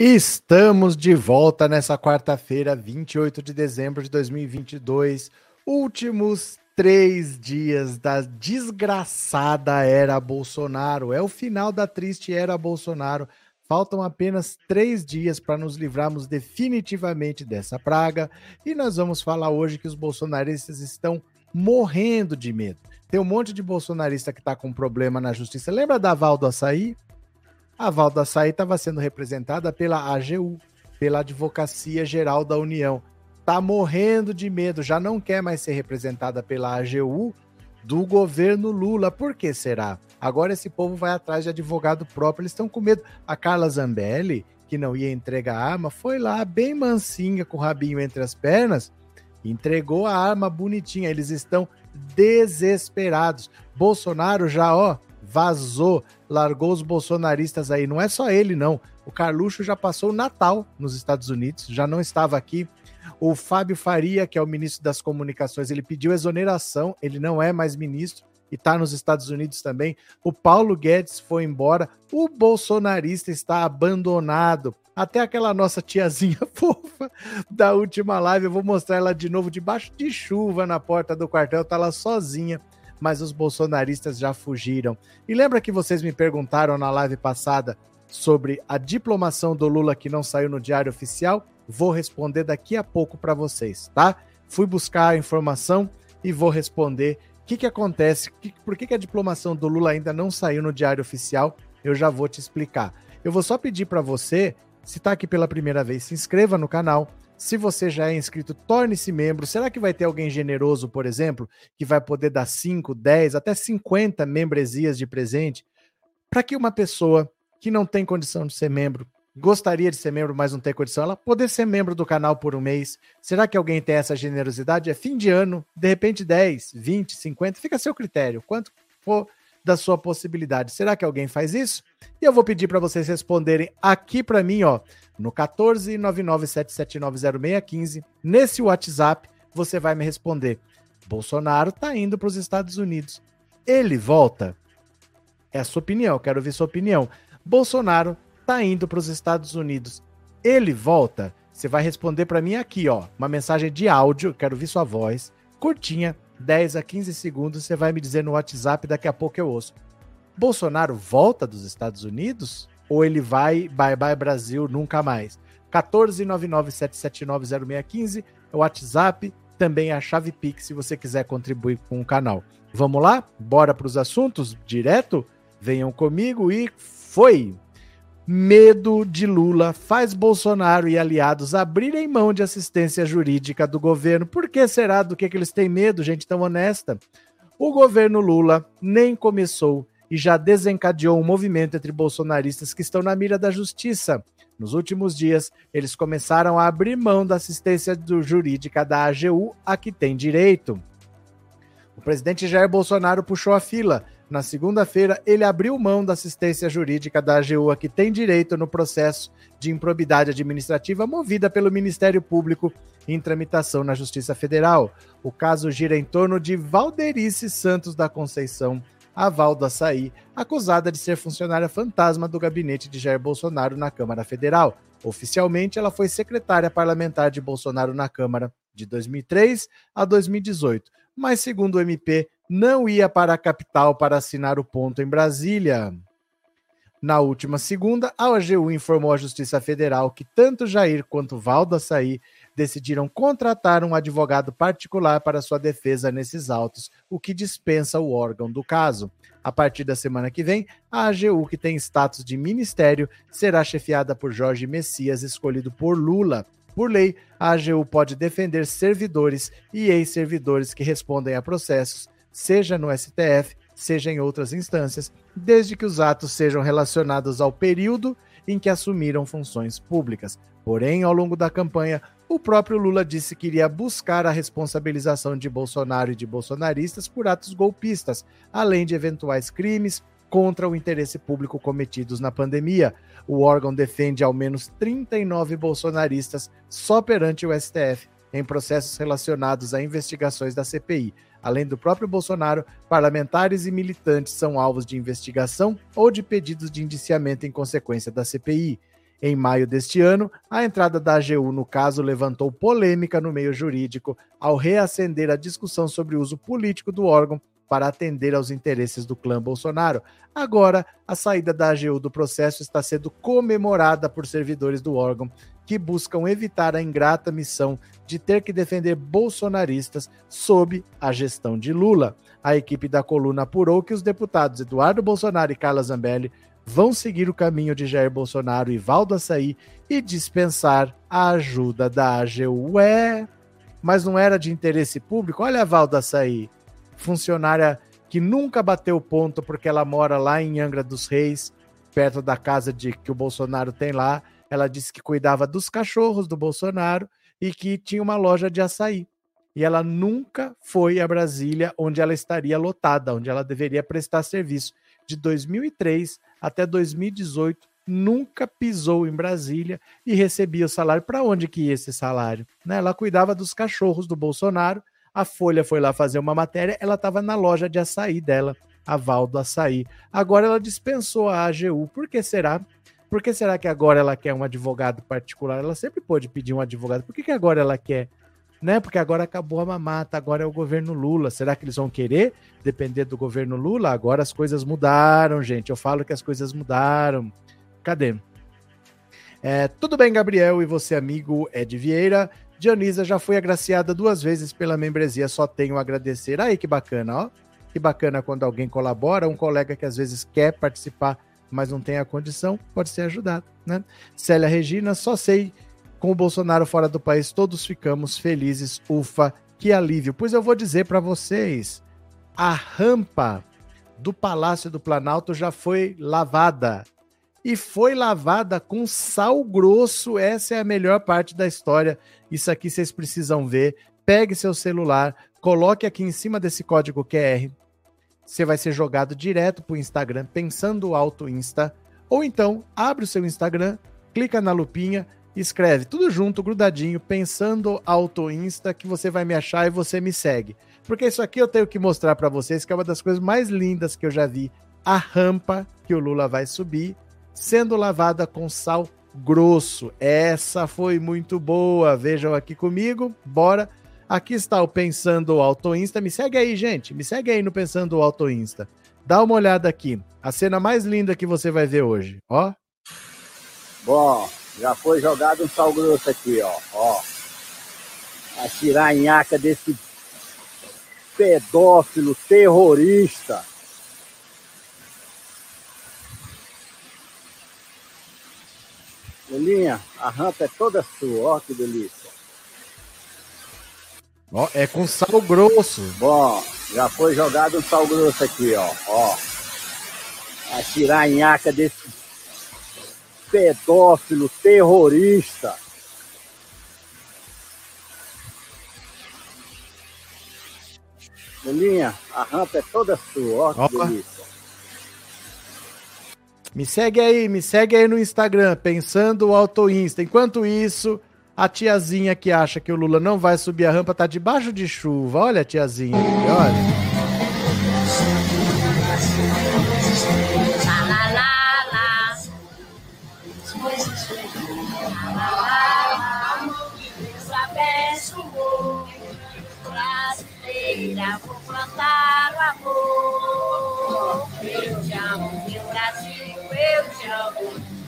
Estamos de volta nessa quarta-feira, 28 de dezembro de 2022, últimos três dias da desgraçada era Bolsonaro. É o final da triste era Bolsonaro. Faltam apenas três dias para nos livrarmos definitivamente dessa praga e nós vamos falar hoje que os bolsonaristas estão morrendo de medo. Tem um monte de bolsonarista que está com problema na justiça. Lembra da Val do Açaí? A Val do Açaí estava sendo representada pela AGU, pela Advocacia Geral da União. Está morrendo de medo, já não quer mais ser representada pela AGU do governo Lula. Por que será? Agora esse povo vai atrás de advogado próprio, eles estão com medo. A Carla Zambelli, que não ia entregar a arma, foi lá bem mansinha com o rabinho entre as pernas, entregou a arma bonitinha. Eles estão desesperados. Bolsonaro já, ó, vazou, largou os bolsonaristas aí. Não é só ele, não. O Carluxo já passou o Natal nos Estados Unidos, já não estava aqui. O Fábio Faria, que é o ministro das Comunicações, ele pediu exoneração, ele não é mais ministro e está nos Estados Unidos também. O Paulo Guedes foi embora. O bolsonarista está abandonado. Até aquela nossa tiazinha fofa da última live, eu vou mostrar ela de novo debaixo de chuva na porta do quartel, tá lá sozinha mas os bolsonaristas já fugiram. E lembra que vocês me perguntaram na live passada sobre a diplomação do Lula que não saiu no Diário Oficial? Vou responder daqui a pouco para vocês, tá? Fui buscar a informação e vou responder o que, que acontece, que, por que, que a diplomação do Lula ainda não saiu no Diário Oficial. Eu já vou te explicar. Eu vou só pedir para você, se está aqui pela primeira vez, se inscreva no canal, se você já é inscrito, torne-se membro. Será que vai ter alguém generoso, por exemplo, que vai poder dar 5, 10, até 50 membresias de presente para que uma pessoa que não tem condição de ser membro, gostaria de ser membro, mas não tem condição, ela poder ser membro do canal por um mês? Será que alguém tem essa generosidade? É fim de ano, de repente 10, 20, 50, fica a seu critério. Quanto for da sua possibilidade. Será que alguém faz isso? E eu vou pedir para vocês responderem aqui para mim, ó, no 14997790615, nesse WhatsApp, você vai me responder. Bolsonaro está indo para os Estados Unidos. Ele volta? É a sua opinião, quero ouvir sua opinião. Bolsonaro está indo para os Estados Unidos. Ele volta? Você vai responder para mim aqui, ó, uma mensagem de áudio, quero ouvir sua voz, curtinha, 10 a 15 segundos, você vai me dizer no WhatsApp, daqui a pouco eu ouço. Bolsonaro volta dos Estados Unidos? ou ele vai bye bye Brasil nunca mais. 14997790615 é o WhatsApp, também é a chave Pix se você quiser contribuir com o canal. Vamos lá? Bora para os assuntos direto? Venham comigo e foi! Medo de Lula faz Bolsonaro e aliados abrirem mão de assistência jurídica do governo. Por que será? Do que, que eles têm medo, gente tão honesta? O governo Lula nem começou e já desencadeou um movimento entre bolsonaristas que estão na mira da justiça. Nos últimos dias, eles começaram a abrir mão da assistência jurídica da AGU a que tem direito. O presidente Jair Bolsonaro puxou a fila. Na segunda-feira, ele abriu mão da assistência jurídica da AGU a que tem direito no processo de improbidade administrativa movida pelo Ministério Público em tramitação na Justiça Federal. O caso gira em torno de Valderice Santos da Conceição, a Val do Açaí, acusada de ser funcionária fantasma do gabinete de Jair Bolsonaro na Câmara Federal. Oficialmente, ela foi secretária parlamentar de Bolsonaro na Câmara de 2003 a 2018, mas, segundo o MP, não ia para a capital para assinar o ponto em Brasília. Na última segunda, a OGU informou à Justiça Federal que tanto Jair quanto Val do Açaí decidiram contratar um advogado particular para sua defesa nesses autos, o que dispensa o órgão do caso. A partir da semana que vem, a AGU, que tem status de ministério, será chefiada por Jorge Messias, escolhido por Lula. Por lei, a AGU pode defender servidores e ex-servidores que respondem a processos, seja no STF, seja em outras instâncias, desde que os atos sejam relacionados ao período em que assumiram funções públicas. Porém, ao longo da campanha, o próprio Lula disse que iria buscar a responsabilização de Bolsonaro e de bolsonaristas por atos golpistas, além de eventuais crimes contra o interesse público cometidos na pandemia. O órgão defende ao menos 39 bolsonaristas só perante o STF em processos relacionados a investigações da CPI. Além do próprio Bolsonaro, parlamentares e militantes são alvos de investigação ou de pedidos de indiciamento em consequência da CPI. Em maio deste ano, a entrada da AGU no caso levantou polêmica no meio jurídico ao reacender a discussão sobre o uso político do órgão para atender aos interesses do clã Bolsonaro. Agora, a saída da AGU do processo está sendo comemorada por servidores do órgão que buscam evitar a ingrata missão de ter que defender bolsonaristas sob a gestão de Lula. A equipe da coluna apurou que os deputados Eduardo Bolsonaro e Carla Zambelli vão seguir o caminho de Jair Bolsonaro e Valdo Açaí e dispensar a ajuda da AGU. Ué, mas não era de interesse público? Olha a Valdo Açaí, funcionária que nunca bateu ponto porque ela mora lá em Angra dos Reis, perto da casa de que o Bolsonaro tem lá. Ela disse que cuidava dos cachorros do Bolsonaro e que tinha uma loja de açaí. E ela nunca foi a Brasília, onde ela estaria lotada, onde ela deveria prestar serviço. De 2003 até 2018 nunca pisou em Brasília e recebia o salário. Para onde que ia esse salário? Né? Ela cuidava dos cachorros do Bolsonaro. A Folha foi lá fazer uma matéria, ela estava na loja de açaí dela, a Val do Açaí. Agora ela dispensou a AGU. Por que será? Por que será que agora ela quer um advogado particular? Ela sempre pôde pedir um advogado. Por que, que agora ela quer né? Porque agora acabou a mamata, agora é o governo Lula. Será que eles vão querer depender do governo Lula? Agora as coisas mudaram, gente. Eu falo que as coisas mudaram. Cadê? É, tudo bem, Gabriel, e você, amigo Ed Vieira. Dionisa já foi agraciada duas vezes pela membresia, só tenho a agradecer. Aí que bacana, ó. Que bacana quando alguém colabora, um colega que às vezes quer participar, mas não tem a condição, pode ser ajudado, né? Célia Regina, só sei com o Bolsonaro fora do país, todos ficamos felizes. Ufa, que alívio. Pois eu vou dizer para vocês: a rampa do Palácio do Planalto já foi lavada. E foi lavada com sal grosso. Essa é a melhor parte da história. Isso aqui vocês precisam ver. Pegue seu celular, coloque aqui em cima desse código QR. Você vai ser jogado direto para o Instagram, pensando alto Insta. Ou então, abre o seu Instagram, clica na lupinha, escreve tudo junto, grudadinho, pensando auto Insta, que você vai me achar e você me segue. Porque isso aqui eu tenho que mostrar para vocês que é uma das coisas mais lindas que eu já vi. A rampa que o Lula vai subir, sendo lavada com sal grosso. Essa foi muito boa. Vejam aqui comigo. Bora. Aqui está o Pensando Auto Insta. Me segue aí, gente. Me segue aí no Pensando Auto Insta. Dá uma olhada aqui. A cena mais linda que você vai ver hoje. Ó. Bom, já foi jogado um sal grosso aqui, ó. ó. A tiranhaca desse pedófilo terrorista. Lulinha, a rampa é toda sua, ó que delícia. Ó, é com sal grosso. Bom, já foi jogado um sal grosso aqui, ó. ó. A tiranhaca desse pedófilo, terrorista. Melinha, a rampa é toda sua, ó que delícia. Me segue aí, me segue aí no Instagram, pensando o Auto Insta. Enquanto isso, a tiazinha que acha que o Lula não vai subir a rampa tá debaixo de chuva. Olha a tiazinha aqui, olha. Brasileira, vou plantar o amor. Eu te amo, meu Brasil, eu te amo.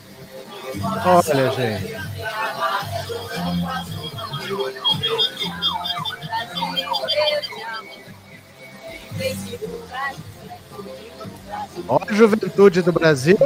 Olha, gente. Olha a juventude do Brasil.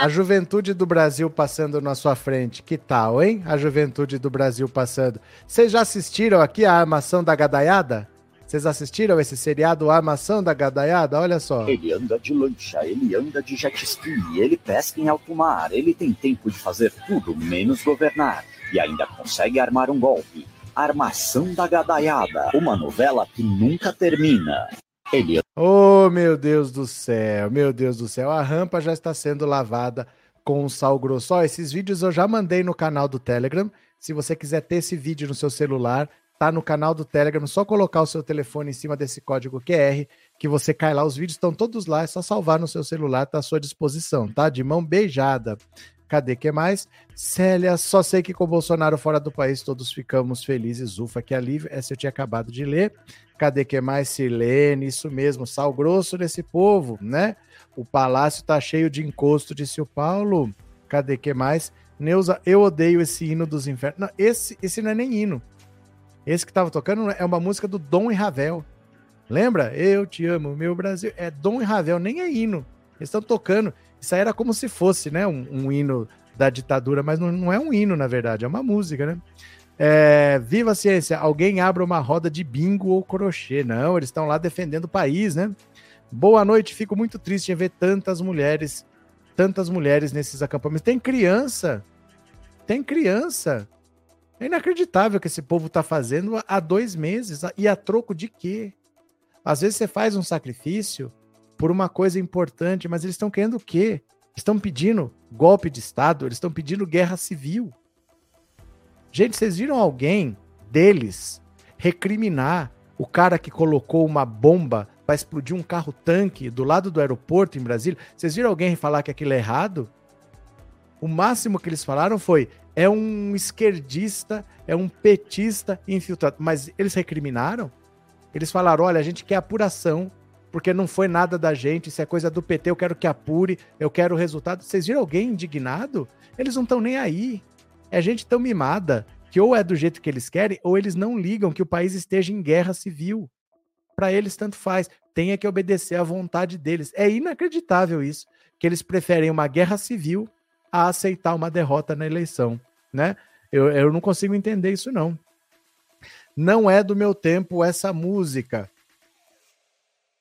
A juventude do Brasil passando na sua frente. Que tal, hein? A juventude do Brasil passando. Vocês já assistiram aqui a armação da gadaiada? Vocês assistiram esse seriado Armação da Gadaiada? Olha só. Ele anda de lancha, ele anda de jet ski, ele pesca em alto mar, ele tem tempo de fazer tudo menos governar. E ainda consegue armar um golpe. Armação da Gadaiada, uma novela que nunca termina. Ele... Oh, meu Deus do céu, meu Deus do céu. A rampa já está sendo lavada com sal grosso. Ó, esses vídeos eu já mandei no canal do Telegram. Se você quiser ter esse vídeo no seu celular, tá no canal do Telegram, só colocar o seu telefone em cima desse código QR, que você cai lá, os vídeos estão todos lá, é só salvar no seu celular, tá à sua disposição, tá? De mão beijada. Cadê que mais? Célia, só sei que com Bolsonaro fora do país todos ficamos felizes. Ufa, que alívio. Essa eu tinha acabado de ler. Cadê que mais? Silene, isso mesmo, sal grosso desse povo, né? O palácio tá cheio de encosto, disse o Paulo. Cadê que mais? Neuza, eu odeio esse hino dos infernos. Não, esse, esse não é nem hino. Esse que tava tocando é uma música do Dom e Ravel. Lembra? Eu te amo, meu Brasil. É Dom e Ravel, nem é hino. Eles estão tocando. Isso aí era como se fosse, né? Um, um hino da ditadura, mas não, não, é um hino, na verdade, é uma música, né? É, Viva a ciência! Alguém abra uma roda de bingo ou crochê. Não, eles estão lá defendendo o país, né? Boa noite, fico muito triste em ver tantas mulheres, tantas mulheres nesses acampamentos. Tem criança, tem criança. É inacreditável que esse povo está fazendo há dois meses. E a troco de quê? Às vezes você faz um sacrifício por uma coisa importante, mas eles estão querendo o quê? Estão pedindo golpe de Estado, eles estão pedindo guerra civil. Gente, vocês viram alguém deles recriminar o cara que colocou uma bomba para explodir um carro-tanque do lado do aeroporto em Brasília? Vocês viram alguém falar que aquilo é errado? O máximo que eles falaram foi: é um esquerdista, é um petista infiltrado. Mas eles recriminaram? Eles falaram: olha, a gente quer apuração, porque não foi nada da gente, isso é coisa do PT, eu quero que apure, eu quero o resultado. Vocês viram alguém indignado? Eles não estão nem aí. É gente tão mimada que ou é do jeito que eles querem, ou eles não ligam que o país esteja em guerra civil. Para eles, tanto faz. Tenha que obedecer à vontade deles. É inacreditável isso, que eles preferem uma guerra civil a aceitar uma derrota na eleição, né? Eu, eu não consigo entender isso, não. Não é do meu tempo essa música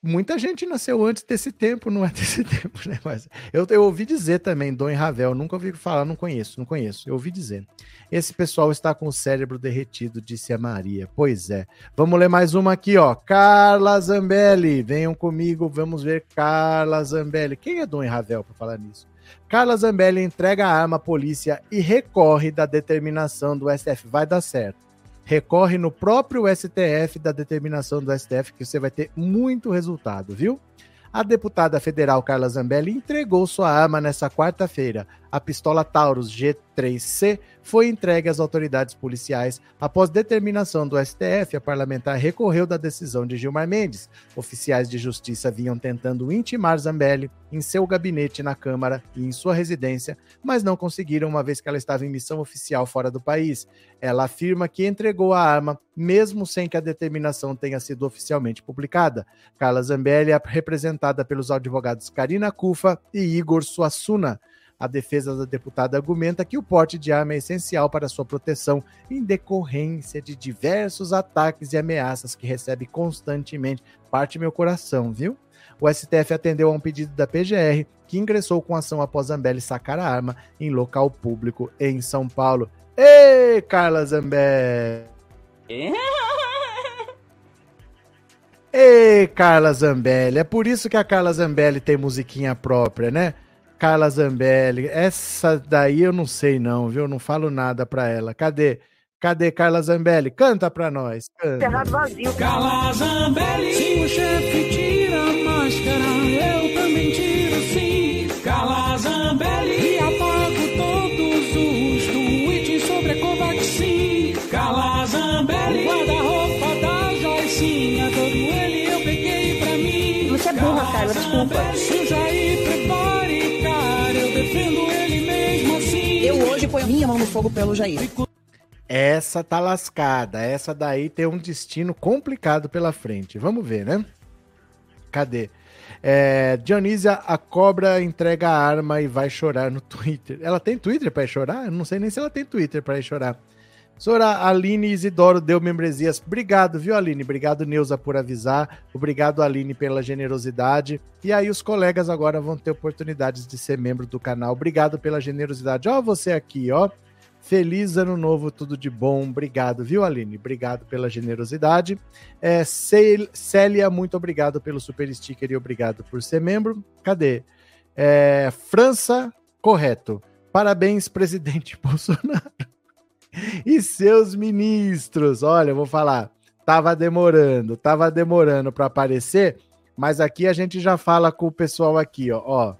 muita gente nasceu antes desse tempo, não é desse tempo, né? Mas eu, eu ouvi dizer também, Dom Ravel, nunca ouvi falar, não conheço, não conheço. Eu ouvi dizer. Esse pessoal está com o cérebro derretido, disse a Maria. Pois é. Vamos ler mais uma aqui, ó. Carla Zambelli, venham comigo, vamos ver Carla Zambelli. Quem é Dom Ravel para falar nisso? Carla Zambelli entrega a arma à polícia e recorre da determinação do STF. Vai dar certo recorre no próprio STF da determinação do STF, que você vai ter muito resultado, viu? A deputada federal Carla Zambelli entregou sua arma nessa quarta-feira a pistola Taurus G3C foi entregue às autoridades policiais após determinação do STF. A parlamentar recorreu da decisão de Gilmar Mendes. Oficiais de justiça vinham tentando intimar Zambelli em seu gabinete na Câmara e em sua residência, mas não conseguiram, uma vez que ela estava em missão oficial fora do país. Ela afirma que entregou a arma, mesmo sem que a determinação tenha sido oficialmente publicada. Carla Zambelli é representada pelos advogados Karina Cufa e Igor Suassuna. A defesa da deputada argumenta que o porte de arma é essencial para sua proteção em decorrência de diversos ataques e ameaças que recebe constantemente. Parte meu coração, viu? O STF atendeu a um pedido da PGR, que ingressou com ação após Zambelli sacar a arma em local público em São Paulo. Ei, Carla Zambelli! Ei, Carla Zambelli! É por isso que a Carla Zambelli tem musiquinha própria, né? Carla Zambelli. Essa daí eu não sei não, viu? Eu não falo nada pra ela. Cadê? Cadê Carla Zambelli? Canta pra nós. Canta. vazio. Carla Zambelli. Se o chefe tira a máscara, eu também tiro sim. Carla Zambelli. E apago todos os tweets sobre a Covaxin. Carla Zambelli. Guarda-roupa da Joicinha, todo ele eu peguei pra mim. Você é burra, Carla, desculpa. Se Eu hoje ponho minha mão no fogo pelo Jair. Essa tá lascada. Essa daí tem um destino complicado pela frente. Vamos ver, né? Cadê? É, Dionísia, a cobra entrega a arma e vai chorar no Twitter. Ela tem Twitter para chorar? Eu não sei nem se ela tem Twitter para chorar. Sora Aline Isidoro deu membresias. Obrigado, viu, Aline? Obrigado, Neuza, por avisar. Obrigado, Aline, pela generosidade. E aí, os colegas agora vão ter oportunidades de ser membro do canal. Obrigado pela generosidade. Ó, você aqui, ó. Feliz ano novo, tudo de bom. Obrigado, viu, Aline? Obrigado pela generosidade. É, Célia, muito obrigado pelo super sticker e obrigado por ser membro. Cadê? É, França, correto. Parabéns, presidente Bolsonaro. E seus ministros. Olha, eu vou falar, tava demorando, tava demorando para aparecer, mas aqui a gente já fala com o pessoal aqui, ó, ó.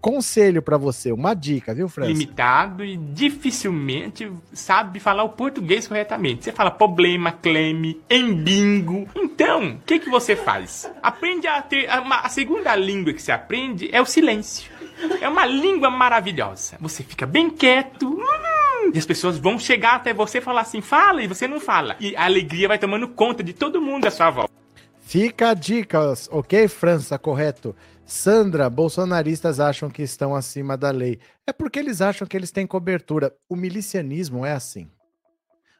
Conselho para você, uma dica, viu, França? limitado e dificilmente sabe falar o português corretamente. Você fala problema, cleme, embingo. Então, o que, que você faz? Aprende a ter. Uma- a segunda língua que você aprende é o silêncio. É uma língua maravilhosa. Você fica bem quieto. hum, E as pessoas vão chegar até você e falar assim, fala, e você não fala. E a alegria vai tomando conta de todo mundo à sua volta. Fica a dica, ok, França, correto. Sandra, bolsonaristas acham que estão acima da lei. É porque eles acham que eles têm cobertura. O milicianismo é assim.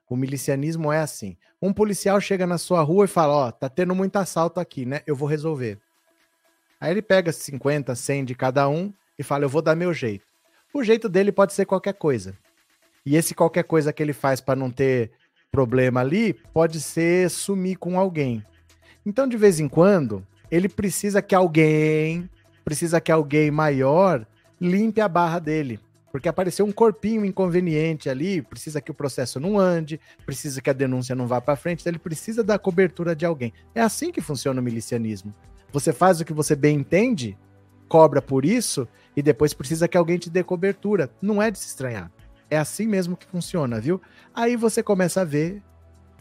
O milicianismo é assim. Um policial chega na sua rua e fala: Ó, tá tendo muito assalto aqui, né? Eu vou resolver. Aí ele pega 50, 100 de cada um e fala: Eu vou dar meu jeito. O jeito dele pode ser qualquer coisa. E esse qualquer coisa que ele faz para não ter problema ali pode ser sumir com alguém. Então, de vez em quando, ele precisa que alguém, precisa que alguém maior limpe a barra dele. Porque apareceu um corpinho inconveniente ali, precisa que o processo não ande, precisa que a denúncia não vá para frente, então ele precisa da cobertura de alguém. É assim que funciona o milicianismo. Você faz o que você bem entende, cobra por isso e depois precisa que alguém te dê cobertura. Não é de se estranhar. É assim mesmo que funciona, viu? Aí você começa a ver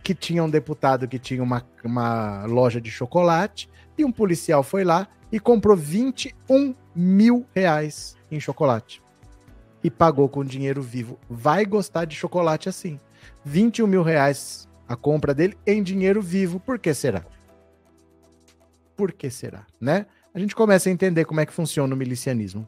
que tinha um deputado que tinha uma, uma loja de chocolate e um policial foi lá e comprou 21 mil reais em chocolate. E pagou com dinheiro vivo. Vai gostar de chocolate assim. 21 mil reais a compra dele em dinheiro vivo. Por que será? Por que será, né? A gente começa a entender como é que funciona o milicianismo.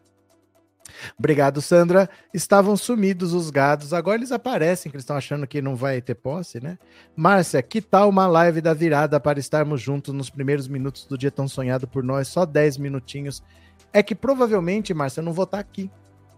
Obrigado, Sandra. Estavam sumidos os gados, agora eles aparecem, que eles estão achando que não vai ter posse, né? Márcia, que tal uma live da virada para estarmos juntos nos primeiros minutos do dia tão sonhado por nós, só 10 minutinhos? É que provavelmente, Márcia, eu não vou estar aqui.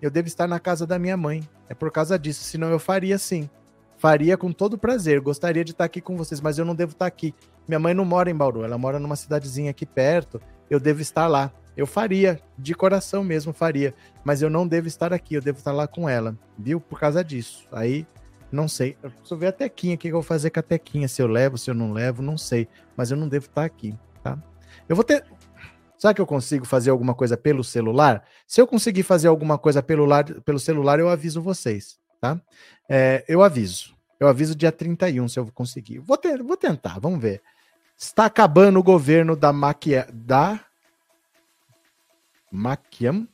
Eu devo estar na casa da minha mãe. É por causa disso, senão eu faria sim. Faria com todo prazer. Gostaria de estar aqui com vocês, mas eu não devo estar aqui. Minha mãe não mora em Bauru, ela mora numa cidadezinha aqui perto. Eu devo estar lá. Eu faria, de coração mesmo faria, mas eu não devo estar aqui, eu devo estar lá com ela, viu? Por causa disso. Aí, não sei. Eu preciso ver a Tequinha, o que eu vou fazer com a Tequinha, se eu levo, se eu não levo, não sei. Mas eu não devo estar aqui, tá? Eu vou ter. Sabe que eu consigo fazer alguma coisa pelo celular? Se eu conseguir fazer alguma coisa pelo, lar... pelo celular, eu aviso vocês, tá? É, eu aviso. Eu aviso dia 31 se eu conseguir. Vou, ter... vou tentar, vamos ver. Está acabando o governo da Maquia... da Maquiam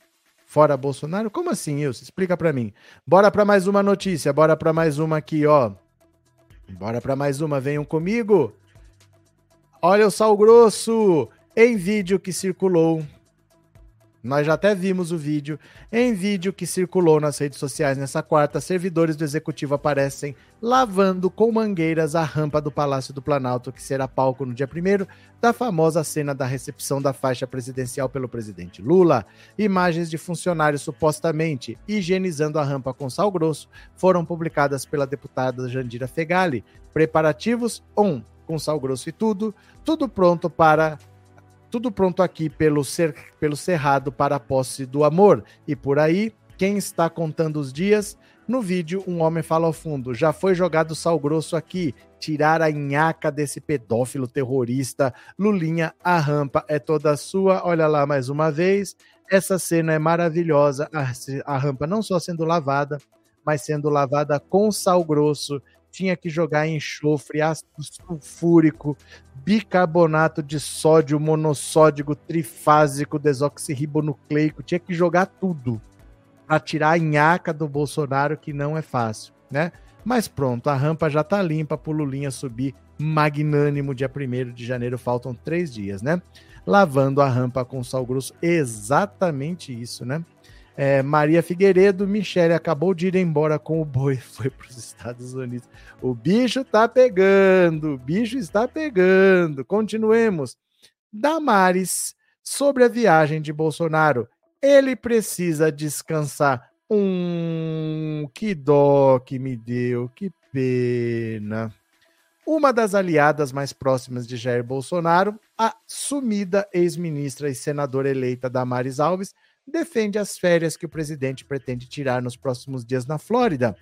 fora Bolsonaro? Como assim, Ilse? Explica para mim. Bora para mais uma notícia, bora para mais uma aqui, ó. Bora para mais uma, venham comigo. Olha o sal grosso em vídeo que circulou. Nós já até vimos o vídeo. Em vídeo que circulou nas redes sociais nessa quarta, servidores do executivo aparecem lavando com mangueiras a rampa do Palácio do Planalto, que será palco no dia 1 da famosa cena da recepção da faixa presidencial pelo presidente Lula. Imagens de funcionários supostamente higienizando a rampa com sal grosso foram publicadas pela deputada Jandira Fegali. Preparativos 1. Um, com sal grosso e tudo, tudo pronto para tudo pronto aqui pelo, cer pelo cerrado para a posse do amor. E por aí, quem está contando os dias? No vídeo, um homem fala ao fundo: já foi jogado sal grosso aqui. Tirar a nhaca desse pedófilo terrorista. Lulinha, a rampa é toda sua. Olha lá mais uma vez. Essa cena é maravilhosa. A, a rampa não só sendo lavada, mas sendo lavada com sal grosso. Tinha que jogar enxofre, ácido sulfúrico, bicarbonato de sódio monossódico trifásico desoxirribonucleico, tinha que jogar tudo para tirar a nhaca do Bolsonaro, que não é fácil, né? Mas pronto, a rampa já tá limpa pro Lulinha subir magnânimo dia 1 de janeiro, faltam três dias, né? Lavando a rampa com sal grosso, exatamente isso, né? É, Maria Figueiredo, Michele acabou de ir embora com o boi, foi para os Estados Unidos. O bicho tá pegando, o bicho está pegando. Continuemos. Damares, sobre a viagem de Bolsonaro, ele precisa descansar. Hum, que dó que me deu, que pena. Uma das aliadas mais próximas de Jair Bolsonaro, a sumida ex-ministra e senadora eleita Damares Alves, defende as férias que o presidente pretende tirar nos próximos dias na Flórida.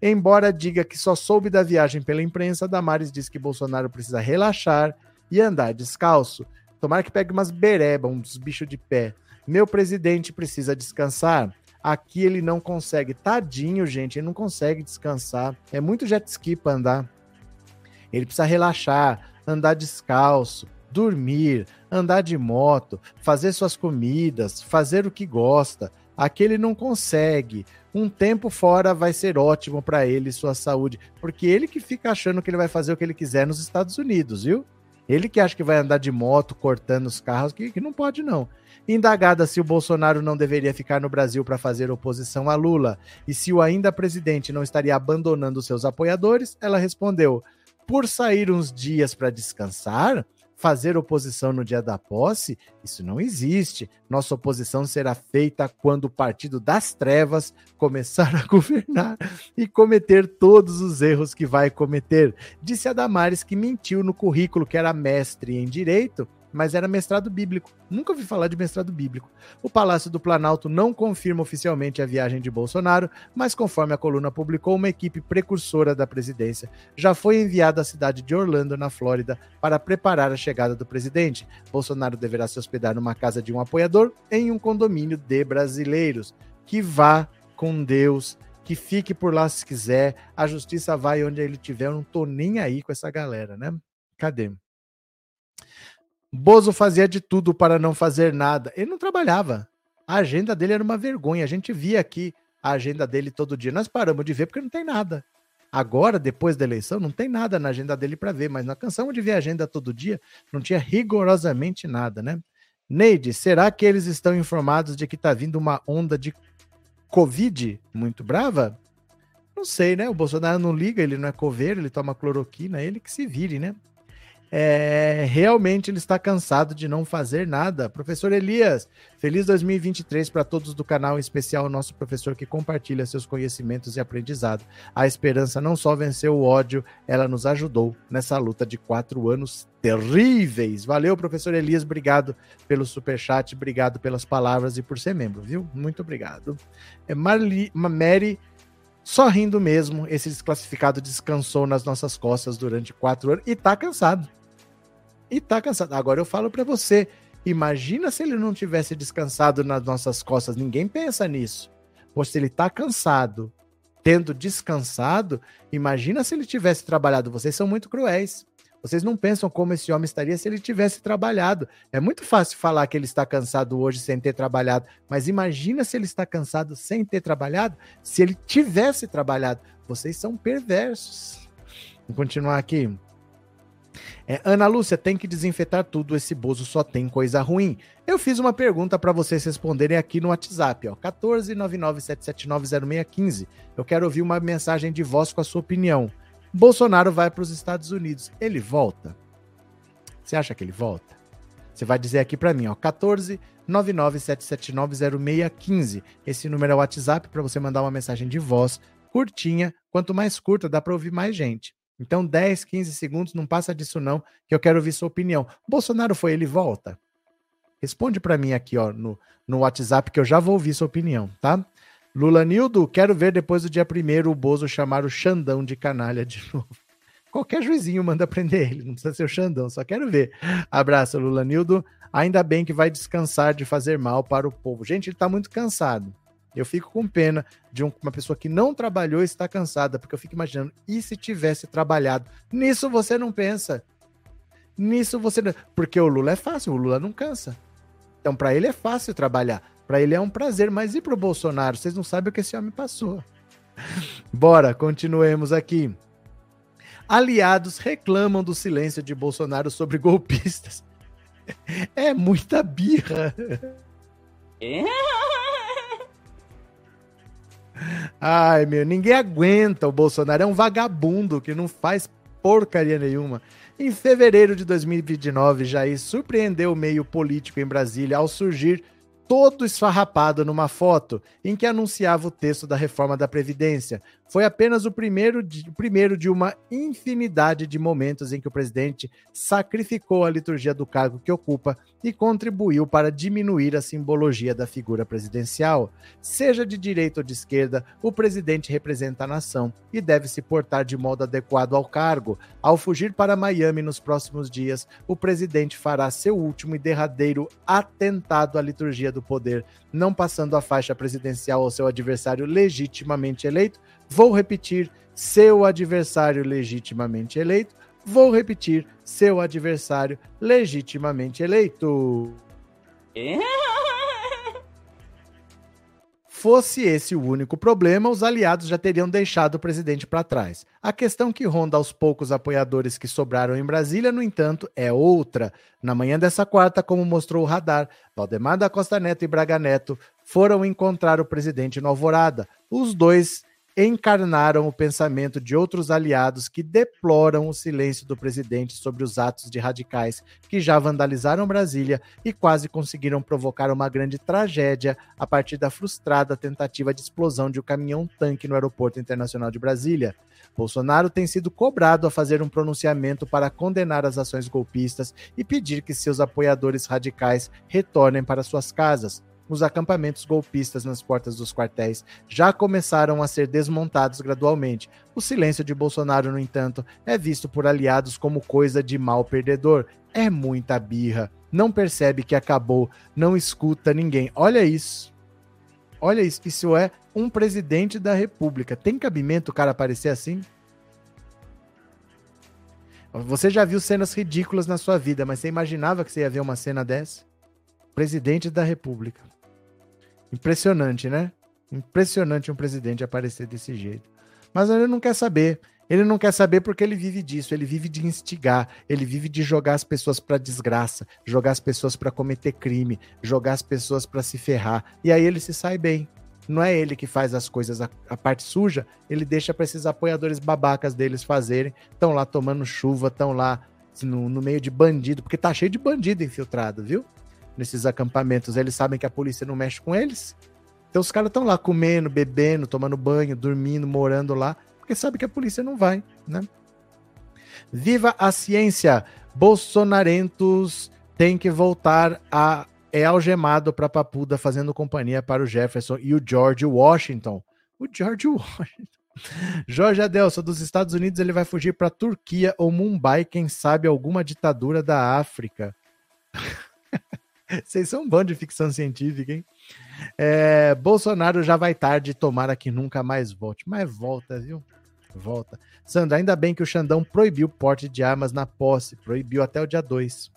Embora diga que só soube da viagem pela imprensa, Damares diz que Bolsonaro precisa relaxar e andar descalço. Tomara que pegue umas bereba, uns bichos de pé. Meu presidente precisa descansar. Aqui ele não consegue. Tadinho, gente, ele não consegue descansar. É muito jet ski para andar. Ele precisa relaxar, andar descalço, dormir, andar de moto, fazer suas comidas, fazer o que gosta. Aqui ele não consegue. Um tempo fora vai ser ótimo para ele e sua saúde, porque ele que fica achando que ele vai fazer o que ele quiser nos Estados Unidos, viu? Ele que acha que vai andar de moto cortando os carros, que, que não pode não. Indagada se o Bolsonaro não deveria ficar no Brasil para fazer oposição a Lula e se o ainda presidente não estaria abandonando seus apoiadores, ela respondeu: por sair uns dias para descansar, fazer oposição no dia da posse, isso não existe. Nossa oposição será feita quando o Partido das Trevas começar a governar e cometer todos os erros que vai cometer. Disse a Damares que mentiu no currículo que era mestre em direito mas era mestrado bíblico. Nunca ouvi falar de mestrado bíblico. O Palácio do Planalto não confirma oficialmente a viagem de Bolsonaro, mas conforme a coluna publicou, uma equipe precursora da presidência já foi enviada à cidade de Orlando, na Flórida, para preparar a chegada do presidente. Bolsonaro deverá se hospedar numa casa de um apoiador em um condomínio de brasileiros. Que vá com Deus que fique por lá se quiser, a justiça vai onde ele tiver, eu não tô nem aí com essa galera, né? Cadê? Bozo fazia de tudo para não fazer nada. Ele não trabalhava. A agenda dele era uma vergonha. A gente via aqui a agenda dele todo dia. Nós paramos de ver porque não tem nada. Agora, depois da eleição, não tem nada na agenda dele para ver, mas nós cansamos de ver a agenda todo dia, não tinha rigorosamente nada, né? Neide, será que eles estão informados de que está vindo uma onda de Covid muito brava? Não sei, né? O Bolsonaro não liga, ele não é coveiro, ele toma cloroquina, ele que se vire, né? É, realmente ele está cansado de não fazer nada. Professor Elias, feliz 2023 para todos do canal, em especial o nosso professor que compartilha seus conhecimentos e aprendizado. A esperança não só venceu o ódio, ela nos ajudou nessa luta de quatro anos terríveis. Valeu, professor Elias, obrigado pelo super chat, obrigado pelas palavras e por ser membro, viu? Muito obrigado. É Marli, Mary só rindo mesmo, esse desclassificado descansou nas nossas costas durante quatro anos e tá cansado. E tá cansado. Agora eu falo para você, imagina se ele não tivesse descansado nas nossas costas. Ninguém pensa nisso. Ou se ele tá cansado, tendo descansado, imagina se ele tivesse trabalhado. Vocês são muito cruéis. Vocês não pensam como esse homem estaria se ele tivesse trabalhado. É muito fácil falar que ele está cansado hoje sem ter trabalhado, mas imagina se ele está cansado sem ter trabalhado, se ele tivesse trabalhado. Vocês são perversos. Vamos continuar aqui. É, Ana Lúcia, tem que desinfetar tudo, esse bozo só tem coisa ruim. Eu fiz uma pergunta para vocês responderem aqui no WhatsApp, ó, 14997790615. Eu quero ouvir uma mensagem de voz com a sua opinião. Bolsonaro vai para os Estados Unidos. Ele volta? Você acha que ele volta? Você vai dizer aqui para mim, ó, 14 997790615. Esse número é o WhatsApp para você mandar uma mensagem de voz curtinha. Quanto mais curta, dá para ouvir mais gente. Então, 10, 15 segundos, não passa disso não, que eu quero ouvir sua opinião. Bolsonaro foi, ele volta? Responde para mim aqui, ó, no, no WhatsApp, que eu já vou ouvir sua opinião, tá? Lula Nildo, quero ver depois do dia primeiro o Bozo chamar o Xandão de canalha de novo. Qualquer juizinho manda prender ele, não precisa ser o Xandão, só quero ver. Abraço, Lula Nildo. Ainda bem que vai descansar de fazer mal para o povo. Gente, ele tá muito cansado. Eu fico com pena de uma pessoa que não trabalhou e está cansada, porque eu fico imaginando, e se tivesse trabalhado? Nisso você não pensa. Nisso você não... Porque o Lula é fácil, o Lula não cansa. Então, para ele é fácil trabalhar. Para ele é um prazer, mas e para o Bolsonaro? Vocês não sabem o que esse homem passou. Bora, continuemos aqui. Aliados reclamam do silêncio de Bolsonaro sobre golpistas. É muita birra. Ai, meu, ninguém aguenta o Bolsonaro. É um vagabundo que não faz porcaria nenhuma. Em fevereiro de 2029, Jair surpreendeu o meio político em Brasília ao surgir todo esfarrapado numa foto em que anunciava o texto da reforma da Previdência. Foi apenas o primeiro de, primeiro de uma infinidade de momentos em que o presidente sacrificou a liturgia do cargo que ocupa e contribuiu para diminuir a simbologia da figura presidencial. Seja de direita ou de esquerda, o presidente representa a nação e deve se portar de modo adequado ao cargo. Ao fugir para Miami nos próximos dias, o presidente fará seu último e derradeiro atentado à liturgia do poder, não passando a faixa presidencial ao seu adversário legitimamente eleito. Vou repetir: seu adversário legitimamente eleito. Vou repetir: seu adversário legitimamente eleito. Fosse esse o único problema, os aliados já teriam deixado o presidente para trás. A questão que ronda aos poucos apoiadores que sobraram em Brasília, no entanto, é outra. Na manhã dessa quarta, como mostrou o radar, Valdemar da Costa Neto e Braga Neto foram encontrar o presidente no Alvorada. Os dois encarnaram o pensamento de outros aliados que deploram o silêncio do presidente sobre os atos de radicais que já vandalizaram Brasília e quase conseguiram provocar uma grande tragédia a partir da frustrada tentativa de explosão de um caminhão-tanque no Aeroporto Internacional de Brasília. Bolsonaro tem sido cobrado a fazer um pronunciamento para condenar as ações golpistas e pedir que seus apoiadores radicais retornem para suas casas os acampamentos golpistas nas portas dos quartéis já começaram a ser desmontados gradualmente. O silêncio de Bolsonaro, no entanto, é visto por aliados como coisa de mal perdedor. É muita birra. Não percebe que acabou, não escuta ninguém. Olha isso. Olha isso. Isso é um presidente da República. Tem cabimento o cara aparecer assim? Você já viu cenas ridículas na sua vida, mas você imaginava que você ia ver uma cena dessa? Presidente da República. Impressionante, né? Impressionante um presidente aparecer desse jeito. Mas ele não quer saber. Ele não quer saber porque ele vive disso, ele vive de instigar, ele vive de jogar as pessoas para desgraça, jogar as pessoas para cometer crime, jogar as pessoas para se ferrar. E aí ele se sai bem. Não é ele que faz as coisas, a, a parte suja, ele deixa para esses apoiadores babacas deles fazerem. Estão lá tomando chuva, estão lá no, no meio de bandido, porque tá cheio de bandido infiltrado, viu? Nesses acampamentos, eles sabem que a polícia não mexe com eles. Então os caras estão lá comendo, bebendo, tomando banho, dormindo, morando lá, porque sabe que a polícia não vai, né? Viva a ciência! Bolsonarentos tem que voltar a é algemado para Papuda fazendo companhia para o Jefferson e o George Washington. O George Washington. Jorge Adelson, dos Estados Unidos, ele vai fugir para Turquia ou Mumbai, quem sabe alguma ditadura da África. Vocês são um bando de ficção científica, hein? É, Bolsonaro já vai tarde, tomara que nunca mais volte. Mas volta, viu? Volta. Sandra, ainda bem que o Xandão proibiu porte de armas na posse. Proibiu até o dia 2.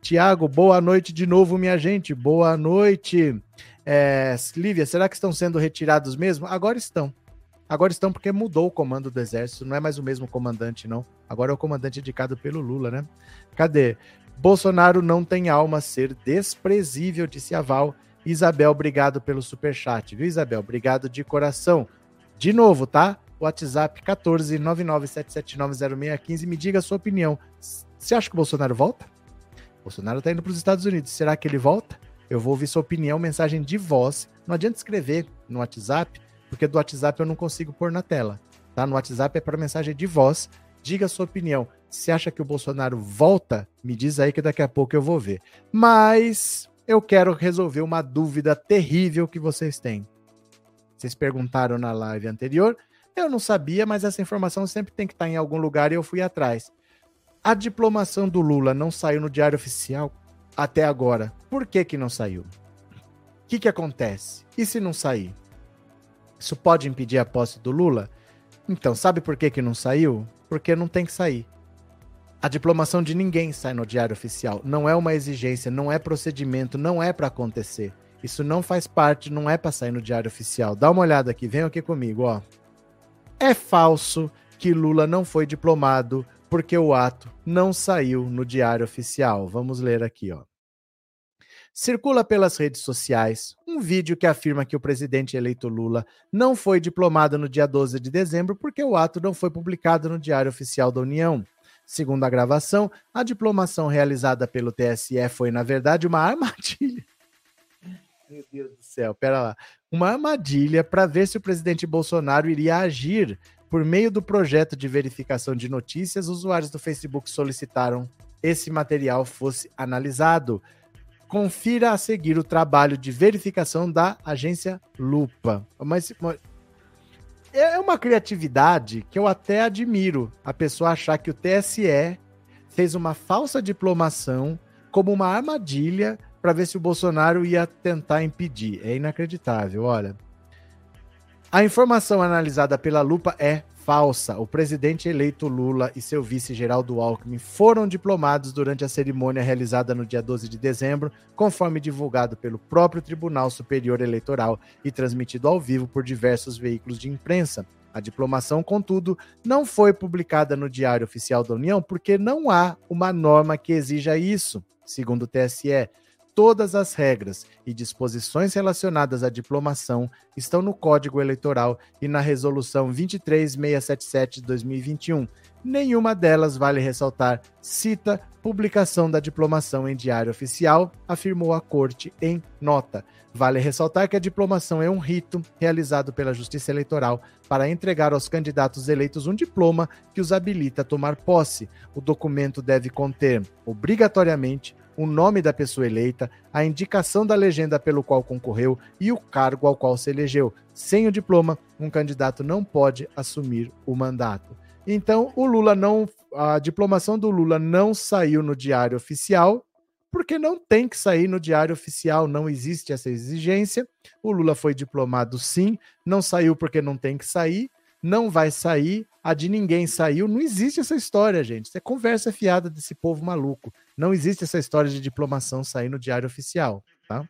Tiago, boa noite de novo, minha gente. Boa noite. É, Lívia, será que estão sendo retirados mesmo? Agora estão. Agora estão porque mudou o comando do exército. Não é mais o mesmo comandante, não. Agora é o comandante indicado pelo Lula, né? Cadê? Bolsonaro não tem alma ser desprezível, disse Aval. Isabel, obrigado pelo superchat, viu, Isabel? Obrigado de coração. De novo, tá? WhatsApp 14 997790615. Me diga a sua opinião. Você acha que o Bolsonaro volta? Bolsonaro tá indo para os Estados Unidos. Será que ele volta? Eu vou ouvir sua opinião, mensagem de voz. Não adianta escrever no WhatsApp, porque do WhatsApp eu não consigo pôr na tela. Tá? No WhatsApp é para mensagem de voz. Diga a sua opinião. Se acha que o Bolsonaro volta, me diz aí que daqui a pouco eu vou ver. Mas eu quero resolver uma dúvida terrível que vocês têm. Vocês perguntaram na live anterior, eu não sabia, mas essa informação sempre tem que estar em algum lugar e eu fui atrás. A diplomação do Lula não saiu no Diário Oficial até agora. Por que que não saiu? O que que acontece? E se não sair? Isso pode impedir a posse do Lula? Então, sabe por que que não saiu? Porque não tem que sair. A diplomação de ninguém sai no diário oficial. Não é uma exigência, não é procedimento, não é para acontecer. Isso não faz parte, não é para sair no diário oficial. Dá uma olhada aqui, vem aqui comigo, ó. É falso que Lula não foi diplomado porque o ato não saiu no diário oficial. Vamos ler aqui, ó. Circula pelas redes sociais um vídeo que afirma que o presidente eleito Lula não foi diplomado no dia 12 de dezembro porque o ato não foi publicado no Diário Oficial da União. Segundo a gravação, a diplomação realizada pelo TSE foi, na verdade, uma armadilha. Meu Deus do céu, pera lá. Uma armadilha para ver se o presidente Bolsonaro iria agir. Por meio do projeto de verificação de notícias, usuários do Facebook solicitaram esse material fosse analisado. Confira a seguir o trabalho de verificação da agência Lupa. Mas, mas é uma criatividade que eu até admiro. A pessoa achar que o TSE fez uma falsa diplomação como uma armadilha para ver se o Bolsonaro ia tentar impedir. É inacreditável, olha. A informação analisada pela lupa é falsa. O presidente eleito Lula e seu vice Geraldo Alckmin foram diplomados durante a cerimônia realizada no dia 12 de dezembro, conforme divulgado pelo próprio Tribunal Superior Eleitoral e transmitido ao vivo por diversos veículos de imprensa. A diplomação, contudo, não foi publicada no Diário Oficial da União porque não há uma norma que exija isso, segundo o TSE. Todas as regras e disposições relacionadas à diplomação estão no Código Eleitoral e na Resolução 23677 de 2021. Nenhuma delas, vale ressaltar, cita publicação da diplomação em diário oficial, afirmou a Corte em nota. Vale ressaltar que a diplomação é um rito realizado pela Justiça Eleitoral para entregar aos candidatos eleitos um diploma que os habilita a tomar posse. O documento deve conter, obrigatoriamente, o nome da pessoa eleita, a indicação da legenda pelo qual concorreu e o cargo ao qual se elegeu. Sem o diploma, um candidato não pode assumir o mandato. Então, o Lula não. A diplomação do Lula não saiu no diário oficial, porque não tem que sair no diário oficial, não existe essa exigência. O Lula foi diplomado sim, não saiu porque não tem que sair, não vai sair, a de ninguém saiu, não existe essa história, gente. Isso é conversa fiada desse povo maluco. Não existe essa história de diplomação sair no diário oficial, tá?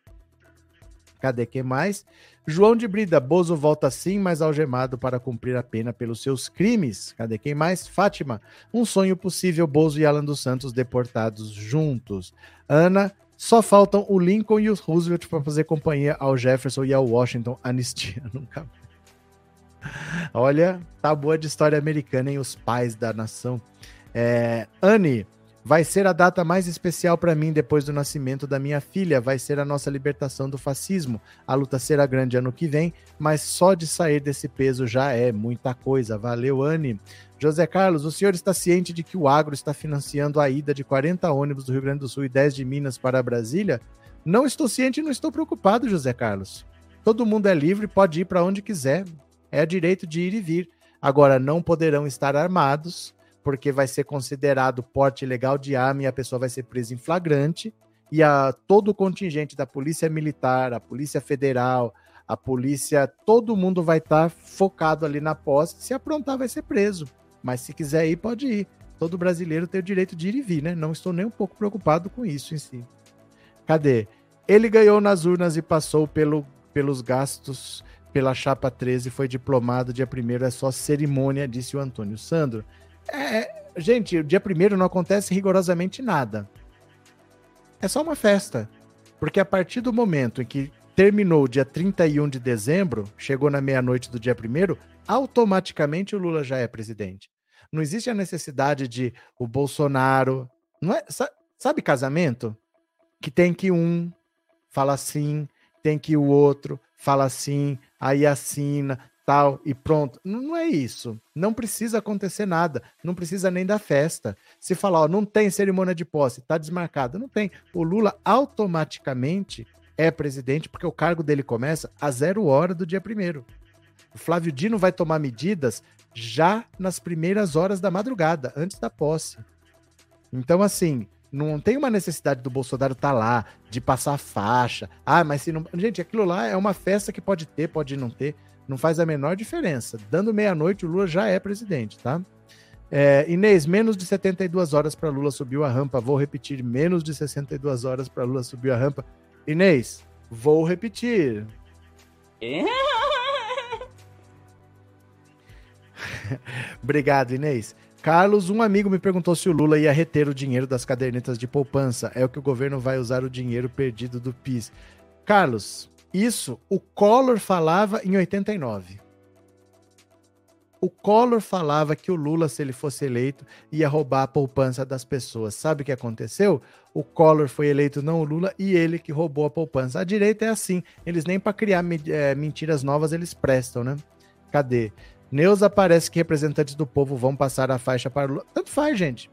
Cadê que mais? João de Brida, Bozo volta sim, mas algemado para cumprir a pena pelos seus crimes. Cadê quem mais? Fátima, um sonho possível, Bozo e Alan dos Santos deportados juntos. Ana, só faltam o Lincoln e o Roosevelt para fazer companhia ao Jefferson e ao Washington. Anistia, nunca Olha, tá boa de história americana, hein? Os pais da nação. É, Anne, vai ser a data mais especial para mim depois do nascimento da minha filha. Vai ser a nossa libertação do fascismo. A luta será grande ano que vem, mas só de sair desse peso já é muita coisa. Valeu, Anne. José Carlos, o senhor está ciente de que o agro está financiando a ida de 40 ônibus do Rio Grande do Sul e 10 de Minas para Brasília? Não estou ciente e não estou preocupado, José Carlos. Todo mundo é livre, pode ir para onde quiser é direito de ir e vir. Agora, não poderão estar armados, porque vai ser considerado porte ilegal de arma e a pessoa vai ser presa em flagrante. E a, todo o contingente da Polícia Militar, a Polícia Federal, a polícia, todo mundo vai estar tá focado ali na posse. Se aprontar, vai ser preso. Mas se quiser ir, pode ir. Todo brasileiro tem o direito de ir e vir, né? Não estou nem um pouco preocupado com isso em si. Cadê? Ele ganhou nas urnas e passou pelo, pelos gastos pela chapa 13 foi diplomado dia 1 é só cerimônia, disse o Antônio Sandro. É, gente, dia 1 não acontece rigorosamente nada. É só uma festa. Porque a partir do momento em que terminou o dia 31 de dezembro, chegou na meia-noite do dia 1 automaticamente o Lula já é presidente. Não existe a necessidade de o Bolsonaro. Não é, sabe casamento? Que tem que um fala assim, tem que o outro fala assim, aí assina, tal, e pronto. Não, é isso. Não precisa acontecer nada. Não precisa nem da festa. Se falar, ó, não tem cerimônia de posse, tá desmarcado. Não tem. O Lula automaticamente é presidente, porque o cargo dele começa a zero hora do dia primeiro. O Flávio Dino vai tomar medidas já nas primeiras horas da madrugada, antes da posse. Então, assim, não tem uma necessidade do Bolsonaro estar tá lá, de passar faixa. Ah, mas se não. Gente, aquilo lá é uma festa que pode ter, pode não ter. Não faz a menor diferença. Dando meia-noite, o Lula já é presidente, tá? É, Inês, menos de 72 horas para Lula subiu a rampa. Vou repetir, menos de 62 horas para Lula subiu a rampa. Inês, vou repetir. Obrigado, Inês. Carlos, um amigo me perguntou se o Lula ia reter o dinheiro das cadernetas de poupança. É o que o governo vai usar o dinheiro perdido do PIS. Carlos, isso o Collor falava em 89. O Collor falava que o Lula, se ele fosse eleito, ia roubar a poupança das pessoas. Sabe o que aconteceu? O Collor foi eleito, não o Lula, e ele que roubou a poupança. A direita é assim, eles nem para criar é, mentiras novas eles prestam, né? Cadê? Neuza parece que representantes do povo vão passar a faixa para o Lula. Tanto faz, gente.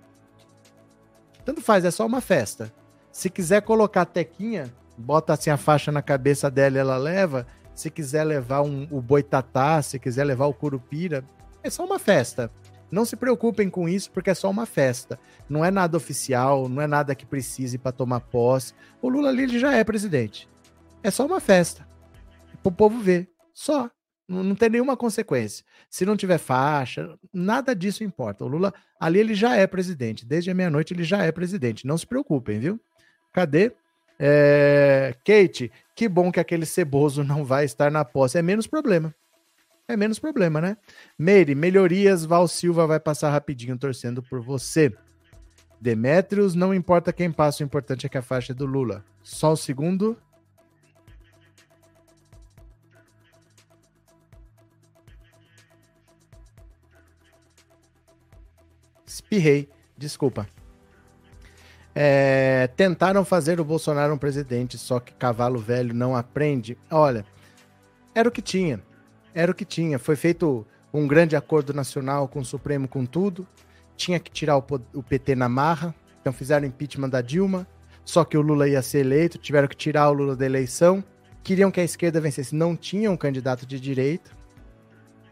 Tanto faz, é só uma festa. Se quiser colocar a tequinha, bota assim a faixa na cabeça dela e ela leva. Se quiser levar um, o boitatá, se quiser levar o curupira, é só uma festa. Não se preocupem com isso, porque é só uma festa. Não é nada oficial, não é nada que precise para tomar posse. O Lula ali já é presidente. É só uma festa. Para o povo ver. Só. Não, tem nenhuma consequência. Se não tiver faixa, nada disso importa. O Lula ali ele já é presidente. Desde a meia-noite ele já é presidente. Não se preocupem, viu? Cadê? É, Kate, que bom que aquele ceboso não vai estar na posse. É menos problema. É menos problema, né? Meire, melhorias, Val Silva vai passar rapidinho torcendo por você. Demetrios, não importa quem passa, o importante é que a faixa é do Lula. Só o segundo. Espirrei, desculpa. É, tentaram fazer o Bolsonaro um presidente, só que cavalo velho não aprende. Olha, era o que tinha. Era o que tinha. Foi feito um grande acordo nacional com o Supremo, com tudo. Tinha que tirar o, o PT na marra. Então fizeram impeachment da Dilma. Só que o Lula ia ser eleito. Tiveram que tirar o Lula da eleição. Queriam que a esquerda vencesse. Não tinha um candidato de direita.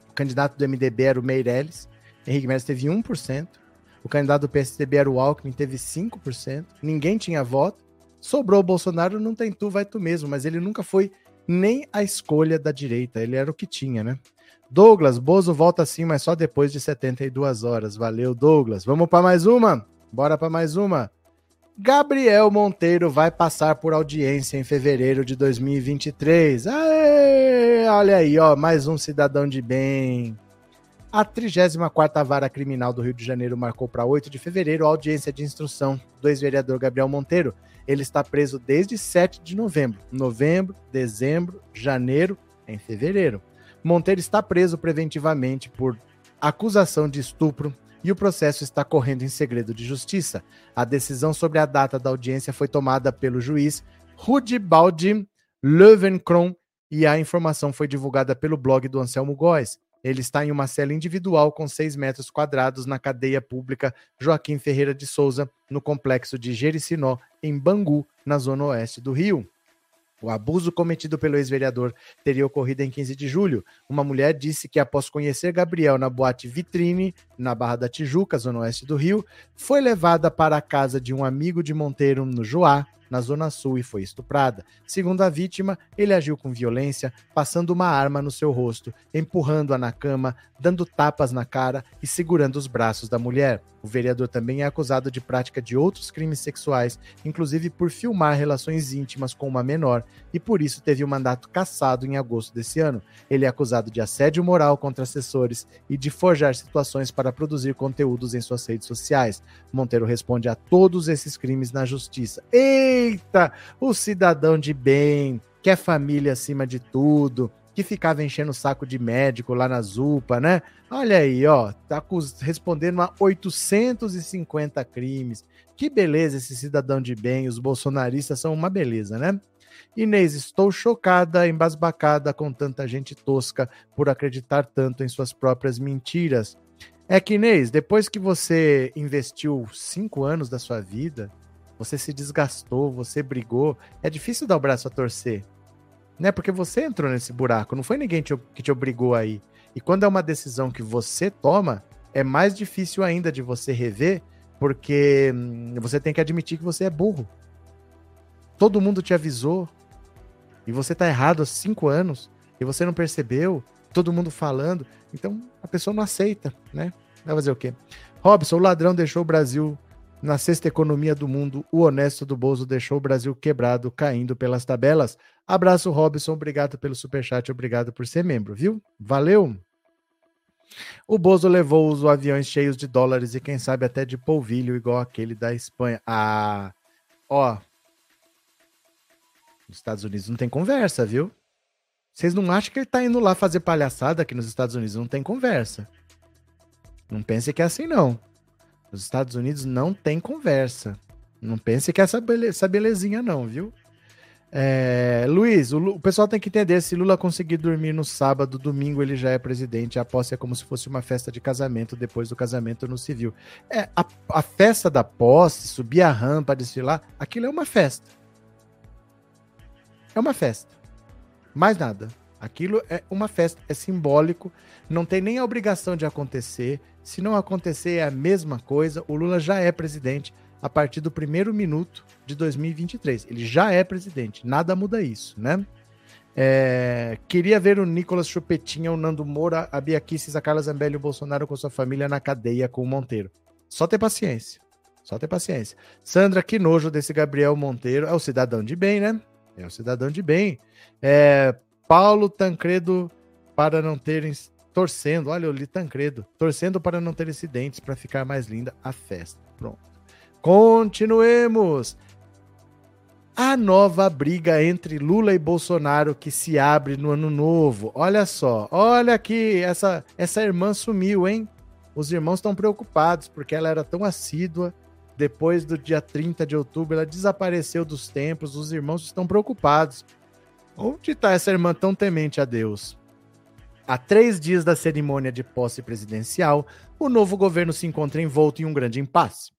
O candidato do MDB era o Meirelles. Henrique Meirelles teve 1%. O candidato do PSDB era o Alckmin, teve 5%. Ninguém tinha voto. Sobrou o Bolsonaro, não tem tu, vai tu mesmo. Mas ele nunca foi nem a escolha da direita. Ele era o que tinha, né? Douglas, Bozo volta sim, mas só depois de 72 horas. Valeu, Douglas. Vamos para mais uma? Bora para mais uma. Gabriel Monteiro vai passar por audiência em fevereiro de 2023. Aê, olha aí, ó, mais um cidadão de bem. A 34ª Vara Criminal do Rio de Janeiro marcou para 8 de fevereiro a audiência de instrução do ex-vereador Gabriel Monteiro. Ele está preso desde 7 de novembro. Novembro, dezembro, janeiro, em fevereiro. Monteiro está preso preventivamente por acusação de estupro e o processo está correndo em segredo de justiça. A decisão sobre a data da audiência foi tomada pelo juiz Rudibaldi Löwenkron e a informação foi divulgada pelo blog do Anselmo Góes. Ele está em uma cela individual com 6 metros quadrados na cadeia pública Joaquim Ferreira de Souza, no complexo de Jericinó, em Bangu, na zona oeste do Rio. O abuso cometido pelo ex-vereador teria ocorrido em 15 de julho. Uma mulher disse que, após conhecer Gabriel na boate Vitrine, na Barra da Tijuca, zona oeste do Rio, foi levada para a casa de um amigo de Monteiro, no Joá, na Zona Sul, e foi estuprada. Segundo a vítima, ele agiu com violência, passando uma arma no seu rosto, empurrando-a na cama, dando tapas na cara e segurando os braços da mulher. O vereador também é acusado de prática de outros crimes sexuais, inclusive por filmar relações íntimas com uma menor, e por isso teve o mandato cassado em agosto desse ano. Ele é acusado de assédio moral contra assessores e de forjar situações para produzir conteúdos em suas redes sociais. Monteiro responde a todos esses crimes na justiça. Eita! O cidadão de bem, que é família acima de tudo, que ficava enchendo o saco de médico lá na Zupa, né? Olha aí, ó, tá respondendo a 850 crimes. Que beleza esse cidadão de bem, os bolsonaristas são uma beleza, né? Inês, estou chocada, embasbacada com tanta gente tosca por acreditar tanto em suas próprias mentiras. É que, Inês, depois que você investiu cinco anos da sua vida, você se desgastou, você brigou, é difícil dar o braço a torcer. Né? Porque você entrou nesse buraco, não foi ninguém te- que te obrigou aí. E quando é uma decisão que você toma, é mais difícil ainda de você rever, porque hum, você tem que admitir que você é burro. Todo mundo te avisou e você tá errado há cinco anos e você não percebeu, todo mundo falando, então a pessoa não aceita, né? Vai fazer o quê? Robson, o ladrão deixou o Brasil na sexta economia do mundo, o honesto do Bozo deixou o Brasil quebrado, caindo pelas tabelas. Abraço, Robson, obrigado pelo superchat, obrigado por ser membro, viu? Valeu! O Bozo levou os aviões cheios de dólares e quem sabe até de polvilho, igual aquele da Espanha. Ah, ó, nos Estados Unidos não tem conversa, viu? Vocês não acham que ele tá indo lá fazer palhaçada aqui nos Estados Unidos? Não tem conversa. Não pense que é assim, não. Os Estados Unidos não tem conversa. Não pense que é essa, bele essa belezinha, não, viu? É, Luiz, o, o pessoal tem que entender: se Lula conseguir dormir no sábado, domingo ele já é presidente. A posse é como se fosse uma festa de casamento depois do casamento no civil. É, a, a festa da posse, subir a rampa, desfilar, aquilo é uma festa. É uma festa. Mais nada. Aquilo é uma festa, é simbólico, não tem nem a obrigação de acontecer. Se não acontecer, a mesma coisa. O Lula já é presidente a partir do primeiro minuto de 2023. Ele já é presidente, nada muda isso, né? É, queria ver o Nicolas Chupetinha, o Nando Moura, a Bia Kicis, a Carla Zambelli e o Bolsonaro com sua família na cadeia com o Monteiro. Só ter paciência. Só ter paciência. Sandra, que nojo desse Gabriel Monteiro. É o cidadão de bem, né? É o cidadão de bem. É, Paulo Tancredo para não terem torcendo, olha, eu li Tancredo, torcendo para não ter incidentes para ficar mais linda a festa. Pronto. Continuemos. A nova briga entre Lula e Bolsonaro que se abre no ano novo. Olha só, olha aqui, essa essa irmã sumiu, hein? Os irmãos estão preocupados porque ela era tão assídua. Depois do dia 30 de outubro, ela desapareceu dos templos. Os irmãos estão preocupados. Onde está essa irmã tão temente a Deus? Há três dias da cerimônia de posse presidencial, o novo governo se encontra envolto em um grande impasse.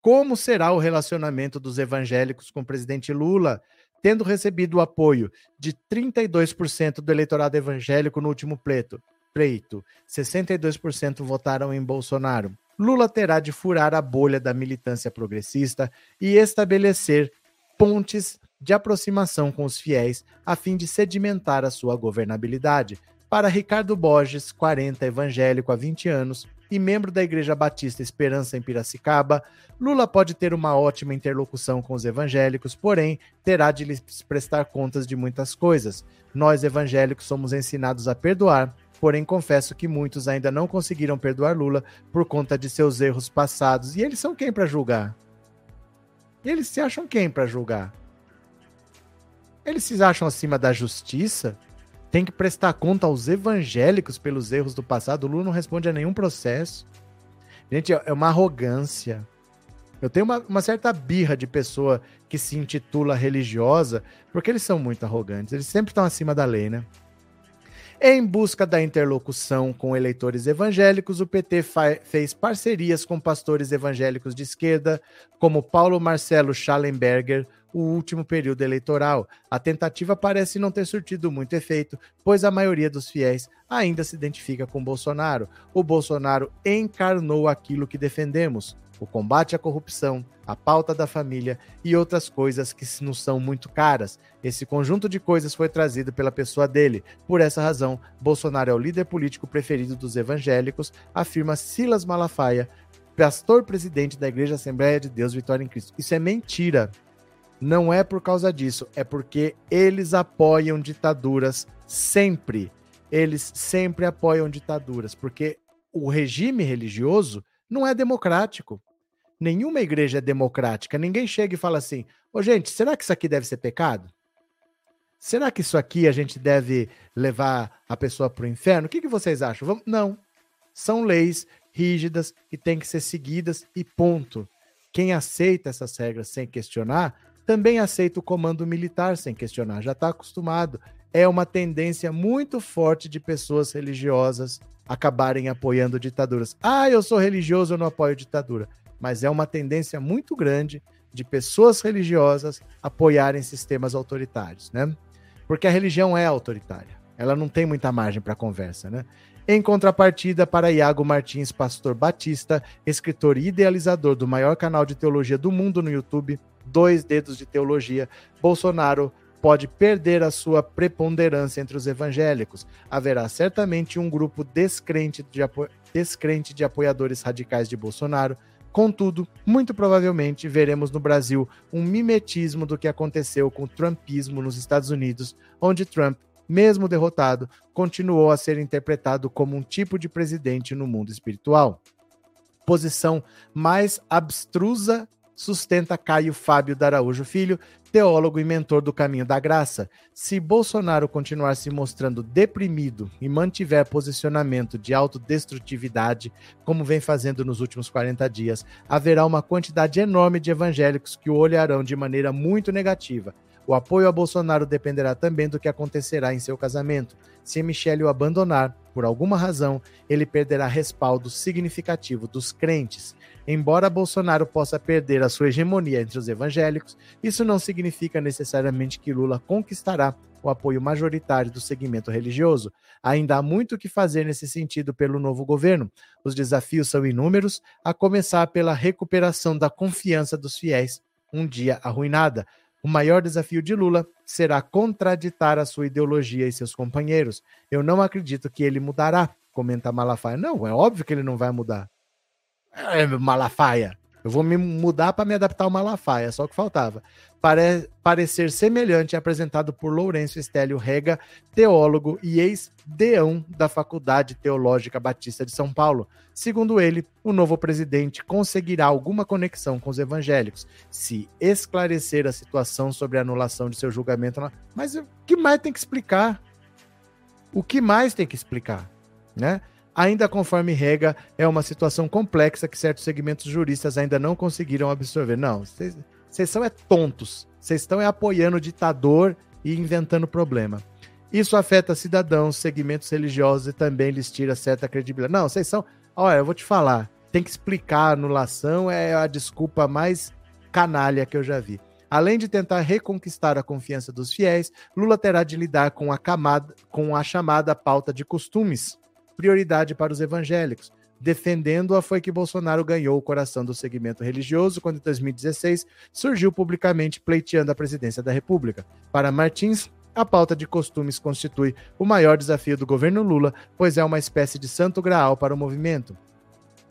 Como será o relacionamento dos evangélicos com o presidente Lula, tendo recebido o apoio de 32% do eleitorado evangélico no último pleito? Pleito. 62% votaram em Bolsonaro. Lula terá de furar a bolha da militância progressista e estabelecer pontes de aproximação com os fiéis a fim de sedimentar a sua governabilidade. Para Ricardo Borges, 40, evangélico há 20 anos e membro da Igreja Batista Esperança em Piracicaba, Lula pode ter uma ótima interlocução com os evangélicos, porém terá de lhes prestar contas de muitas coisas. Nós evangélicos somos ensinados a perdoar, porém confesso que muitos ainda não conseguiram perdoar Lula por conta de seus erros passados. E eles são quem para julgar? Eles se acham quem para julgar? Eles se acham acima da justiça? Tem que prestar conta aos evangélicos pelos erros do passado. O Lula não responde a nenhum processo. Gente, é uma arrogância. Eu tenho uma, uma, certa birra de pessoa que se intitula religiosa, porque eles são muito arrogantes. Eles sempre estão acima da lei, né? Em busca da interlocução com eleitores evangélicos, o PT fez parcerias com pastores evangélicos de esquerda, como Paulo Marcelo Schallenberger, o último período eleitoral. A tentativa parece não ter surtido muito efeito, pois a maioria dos fiéis ainda se identifica com Bolsonaro. O Bolsonaro encarnou aquilo que defendemos: o combate à corrupção, a pauta da família e outras coisas que nos são muito caras. Esse conjunto de coisas foi trazido pela pessoa dele. Por essa razão, Bolsonaro é o líder político preferido dos evangélicos, afirma Silas Malafaia, pastor presidente da Igreja Assembleia de Deus Vitória em Cristo. Isso é mentira. Não é por causa disso, é porque eles apoiam ditaduras sempre. Eles sempre apoiam ditaduras, porque o regime religioso não é democrático. Nenhuma igreja é democrática. Ninguém chega e fala assim: ô oh, gente, será que isso aqui deve ser pecado? Será que isso aqui a gente deve levar a pessoa para o inferno? O que, que vocês acham? Vamos... Não. São leis rígidas que têm que ser seguidas e ponto. Quem aceita essas regras sem questionar também aceita o comando militar sem questionar, já está acostumado. É uma tendência muito forte de pessoas religiosas acabarem apoiando ditaduras. Ah, eu sou religioso, eu não apoio ditadura. Mas é uma tendência muito grande de pessoas religiosas apoiarem sistemas autoritários, né? Porque a religião é autoritária. Ela não tem muita margem para conversa, né? Em contrapartida, para Iago Martins, pastor batista, escritor e idealizador do maior canal de teologia do mundo no YouTube, Dois Dedos de Teologia, Bolsonaro pode perder a sua preponderância entre os evangélicos. Haverá certamente um grupo descrente de, apo... descrente de apoiadores radicais de Bolsonaro. Contudo, muito provavelmente veremos no Brasil um mimetismo do que aconteceu com o trumpismo nos Estados Unidos, onde Trump, mesmo derrotado, continuou a ser interpretado como um tipo de presidente no mundo espiritual. Posição mais abstrusa sustenta Caio Fábio da Araújo Filho, teólogo e mentor do caminho da graça. Se Bolsonaro continuar se mostrando deprimido e mantiver posicionamento de autodestrutividade, como vem fazendo nos últimos 40 dias, haverá uma quantidade enorme de evangélicos que o olharão de maneira muito negativa. O apoio a Bolsonaro dependerá também do que acontecerá em seu casamento. Se Michele o abandonar, por alguma razão, ele perderá respaldo significativo dos crentes. Embora Bolsonaro possa perder a sua hegemonia entre os evangélicos, isso não significa necessariamente que Lula conquistará o apoio majoritário do segmento religioso. Ainda há muito o que fazer nesse sentido pelo novo governo. Os desafios são inúmeros, a começar pela recuperação da confiança dos fiéis, um dia arruinada. O maior desafio de Lula será contraditar a sua ideologia e seus companheiros. Eu não acredito que ele mudará, comenta Malafaia. Não, é óbvio que ele não vai mudar. É, Malafaia. Eu vou me mudar para me adaptar ao Malafaia, só o que faltava. Pare parecer semelhante apresentado por Lourenço Estélio Rega, teólogo e ex-deão da Faculdade Teológica Batista de São Paulo. Segundo ele, o novo presidente conseguirá alguma conexão com os evangélicos, se esclarecer a situação sobre a anulação de seu julgamento. Mas o que mais tem que explicar? O que mais tem que explicar? Né? Ainda conforme Rega, é uma situação complexa que certos segmentos juristas ainda não conseguiram absorver. Não, vocês são é tontos. Vocês estão é apoiando o ditador e inventando problema. Isso afeta cidadãos, segmentos religiosos e também lhes tira certa credibilidade. Não, vocês são. Olha, eu vou te falar. Tem que explicar a anulação, é a desculpa mais canalha que eu já vi. Além de tentar reconquistar a confiança dos fiéis, Lula terá de lidar com a, camada, com a chamada pauta de costumes, prioridade para os evangélicos. Defendendo-a foi que Bolsonaro ganhou o coração do segmento religioso quando, em 2016, surgiu publicamente pleiteando a presidência da República. Para Martins, a pauta de costumes constitui o maior desafio do governo Lula, pois é uma espécie de santo graal para o movimento.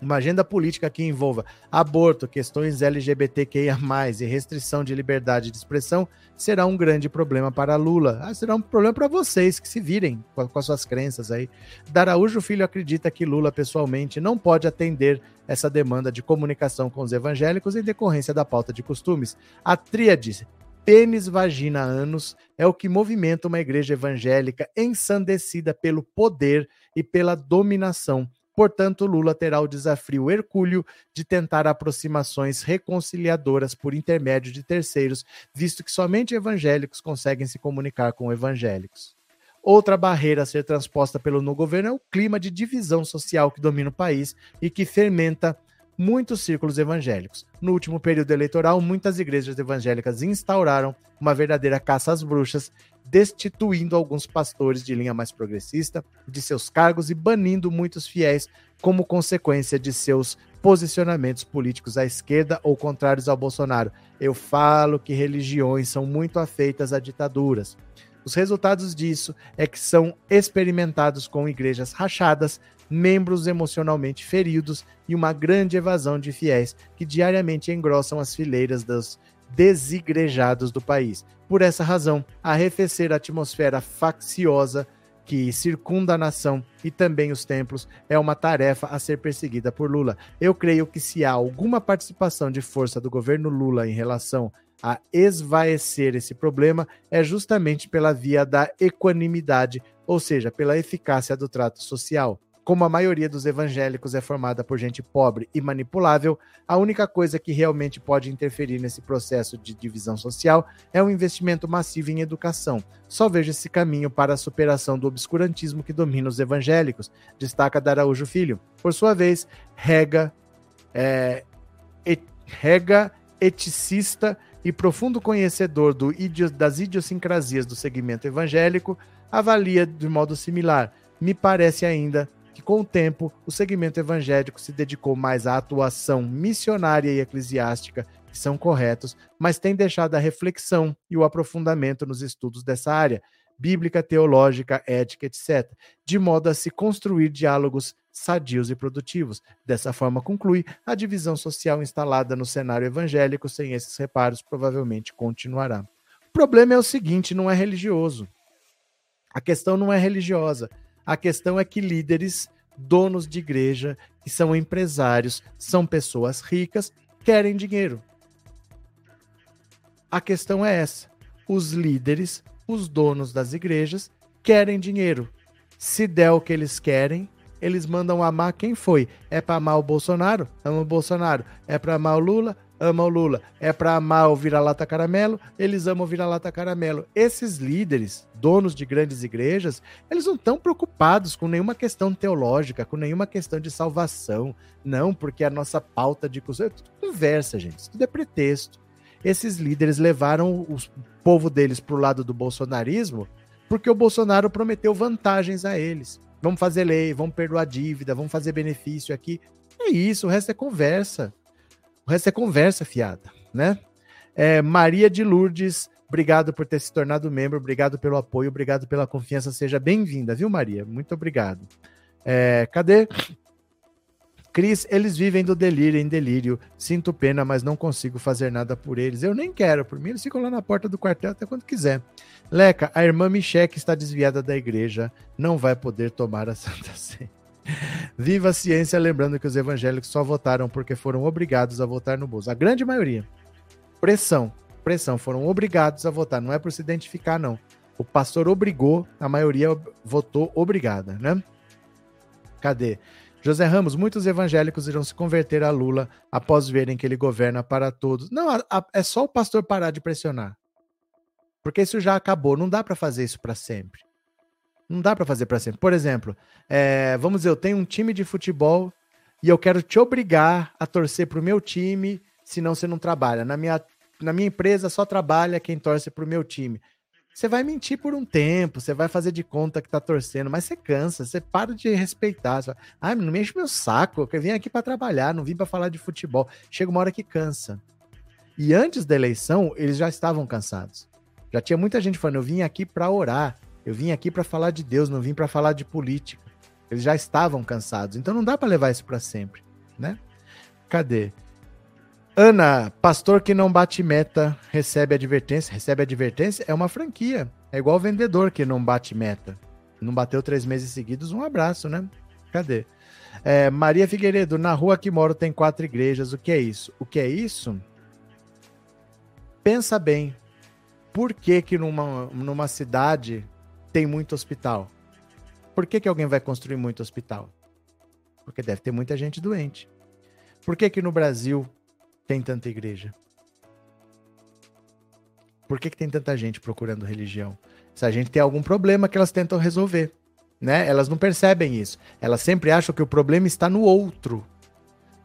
Uma agenda política que envolva aborto, questões LGBTQIA, e restrição de liberdade de expressão será um grande problema para Lula. Ah, será um problema para vocês que se virem com, com as suas crenças aí. Daraújo Filho acredita que Lula pessoalmente não pode atender essa demanda de comunicação com os evangélicos em decorrência da pauta de costumes. A tríade pênis, vagina, anos é o que movimenta uma igreja evangélica ensandecida pelo poder e pela dominação Portanto, Lula terá o desafio hercúleo de tentar aproximações reconciliadoras por intermédio de terceiros, visto que somente evangélicos conseguem se comunicar com evangélicos. Outra barreira a ser transposta pelo no governo é o clima de divisão social que domina o país e que fermenta muitos círculos evangélicos. No último período eleitoral, muitas igrejas evangélicas instauraram uma verdadeira caça às bruxas, destituindo alguns pastores de linha mais progressista de seus cargos e banindo muitos fiéis como consequência de seus posicionamentos políticos à esquerda ou contrários ao Bolsonaro. Eu falo que religiões são muito afeitas a ditaduras. Os resultados disso é que são experimentados com igrejas rachadas, membros emocionalmente feridos e uma grande evasão de fiéis que diariamente engrossam as fileiras dos desigrejados do país. Por essa razão, arrefecer a atmosfera facciosa que circunda a nação e também os templos é uma tarefa a ser perseguida por Lula. Eu creio que se há alguma participação de força do governo Lula em relação a esvaecer esse problema, é justamente pela via da equanimidade, ou seja, pela eficácia do trato social. Como a maioria dos evangélicos é formada por gente pobre e manipulável, a única coisa que realmente pode interferir nesse processo de divisão social é um investimento massivo em educação. Só vejo esse caminho para a superação do obscurantismo que domina os evangélicos, destaca Daraújo Filho. Por sua vez, rega, é, et, rega eticista e profundo conhecedor do, das idiosincrasias do segmento evangélico, avalia de modo similar. Me parece ainda que, com o tempo, o segmento evangélico se dedicou mais à atuação missionária e eclesiástica, que são corretos, mas tem deixado a reflexão e o aprofundamento nos estudos dessa área, bíblica, teológica, ética, etc., de modo a se construir diálogos sadios e produtivos. Dessa forma, conclui, a divisão social instalada no cenário evangélico, sem esses reparos, provavelmente continuará. O problema é o seguinte: não é religioso. A questão não é religiosa. A questão é que líderes, donos de igreja, que são empresários, são pessoas ricas, querem dinheiro. A questão é essa: os líderes, os donos das igrejas, querem dinheiro. Se der o que eles querem, eles mandam amar quem foi. É para amar o Bolsonaro? Ama o Bolsonaro. É para amar o Lula? Ama o Lula. É para amar o vira-lata caramelo? Eles amam o vira-lata caramelo. Esses líderes, donos de grandes igrejas, eles não estão preocupados com nenhuma questão teológica, com nenhuma questão de salvação. Não, porque a nossa pauta de é tudo conversa, gente. Isso tudo é pretexto. Esses líderes levaram o povo deles para o lado do bolsonarismo porque o Bolsonaro prometeu vantagens a eles. Vamos fazer lei, vamos perdoar dívida, vamos fazer benefício aqui. É isso, o resto é conversa. O resto é conversa fiada, né? É, Maria de Lourdes, obrigado por ter se tornado membro, obrigado pelo apoio, obrigado pela confiança. Seja bem-vinda, viu, Maria? Muito obrigado. É, cadê? Cris, eles vivem do delírio em delírio. Sinto pena, mas não consigo fazer nada por eles. Eu nem quero, por mim eles ficam lá na porta do quartel até quando quiser. Leca, a irmã Micheque está desviada da igreja, não vai poder tomar a Santa Ceia. Viva a ciência, lembrando que os evangélicos só votaram porque foram obrigados a votar no Bolso. A grande maioria. Pressão, pressão, foram obrigados a votar, não é por se identificar, não. O pastor obrigou, a maioria votou obrigada, né? Cadê? José Ramos, muitos evangélicos irão se converter a Lula após verem que ele governa para todos. Não, a, a, é só o pastor parar de pressionar. Porque isso já acabou, não dá para fazer isso para sempre. Não dá para fazer para sempre. Por exemplo, é, vamos dizer, eu tenho um time de futebol e eu quero te obrigar a torcer pro meu time, senão você não trabalha. Na minha, na minha empresa só trabalha quem torce pro meu time. Você vai mentir por um tempo, você vai fazer de conta que tá torcendo, mas você cansa, você para de respeitar. Você Ai, não mexe meu saco, eu vim aqui para trabalhar, não vim para falar de futebol. Chega uma hora que cansa. E antes da eleição, eles já estavam cansados. Já tinha muita gente falando, eu vim aqui para orar, eu vim aqui para falar de Deus, não vim para falar de política. Eles já estavam cansados, então não dá para levar isso para sempre, né? Cadê? Ana, pastor que não bate meta recebe advertência. Recebe advertência é uma franquia. É igual vendedor que não bate meta. Não bateu três meses seguidos, um abraço, né? Cadê? É, Maria Figueiredo, na rua que moro tem quatro igrejas. O que é isso? O que é isso? Pensa bem por que, que numa, numa cidade tem muito hospital? Por que, que alguém vai construir muito hospital? Porque deve ter muita gente doente. Por que, que no Brasil tem tanta igreja? Por que, que tem tanta gente procurando religião? Se a gente tem algum problema que elas tentam resolver. Né? Elas não percebem isso. Elas sempre acham que o problema está no outro.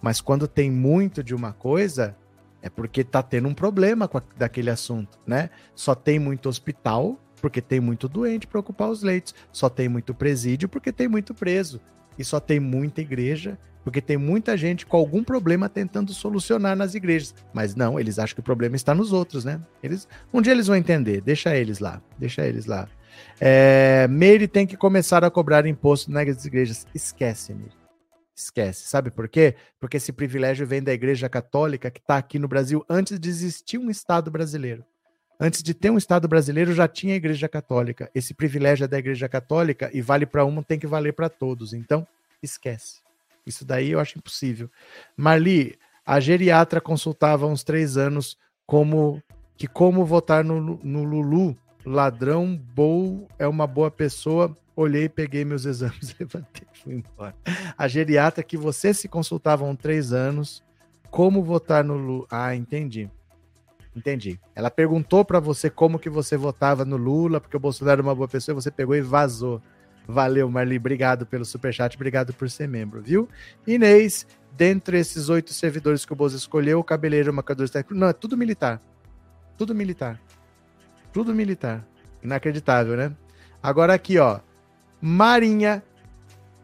Mas quando tem muito de uma coisa, é porque tá tendo um problema com a, daquele assunto, né? Só tem muito hospital porque tem muito doente para ocupar os leitos, só tem muito presídio porque tem muito preso, e só tem muita igreja porque tem muita gente com algum problema tentando solucionar nas igrejas. Mas não, eles acham que o problema está nos outros, né? Eles, um dia eles vão entender, deixa eles lá, deixa eles lá. É, Meire tem que começar a cobrar imposto nas igrejas. Esquece, Meire. Esquece. Sabe por quê? Porque esse privilégio vem da Igreja Católica que está aqui no Brasil antes de existir um Estado brasileiro. Antes de ter um Estado brasileiro, já tinha a Igreja Católica. Esse privilégio é da Igreja Católica e vale para um, tem que valer para todos. Então, esquece. Isso daí eu acho impossível. Marli, a geriatra consultava há uns três anos como que como votar no, no Lulu. Ladrão, bom, é uma boa pessoa, olhei, peguei meus exames, levantei e fui embora. A geriatra que você se consultava há três anos, como votar no Lula? Ah, entendi. Entendi. Ela perguntou para você como que você votava no Lula, porque o Bolsonaro era uma boa pessoa, e você pegou e vazou. Valeu, Marli. Obrigado pelo superchat, obrigado por ser membro, viu? Inês, dentre esses oito servidores que o Bolsonaro escolheu, o cabeleiro, o marcador técnico. Não, é tudo militar. Tudo militar. Tudo militar. Inacreditável, né? Agora aqui, ó. Marinha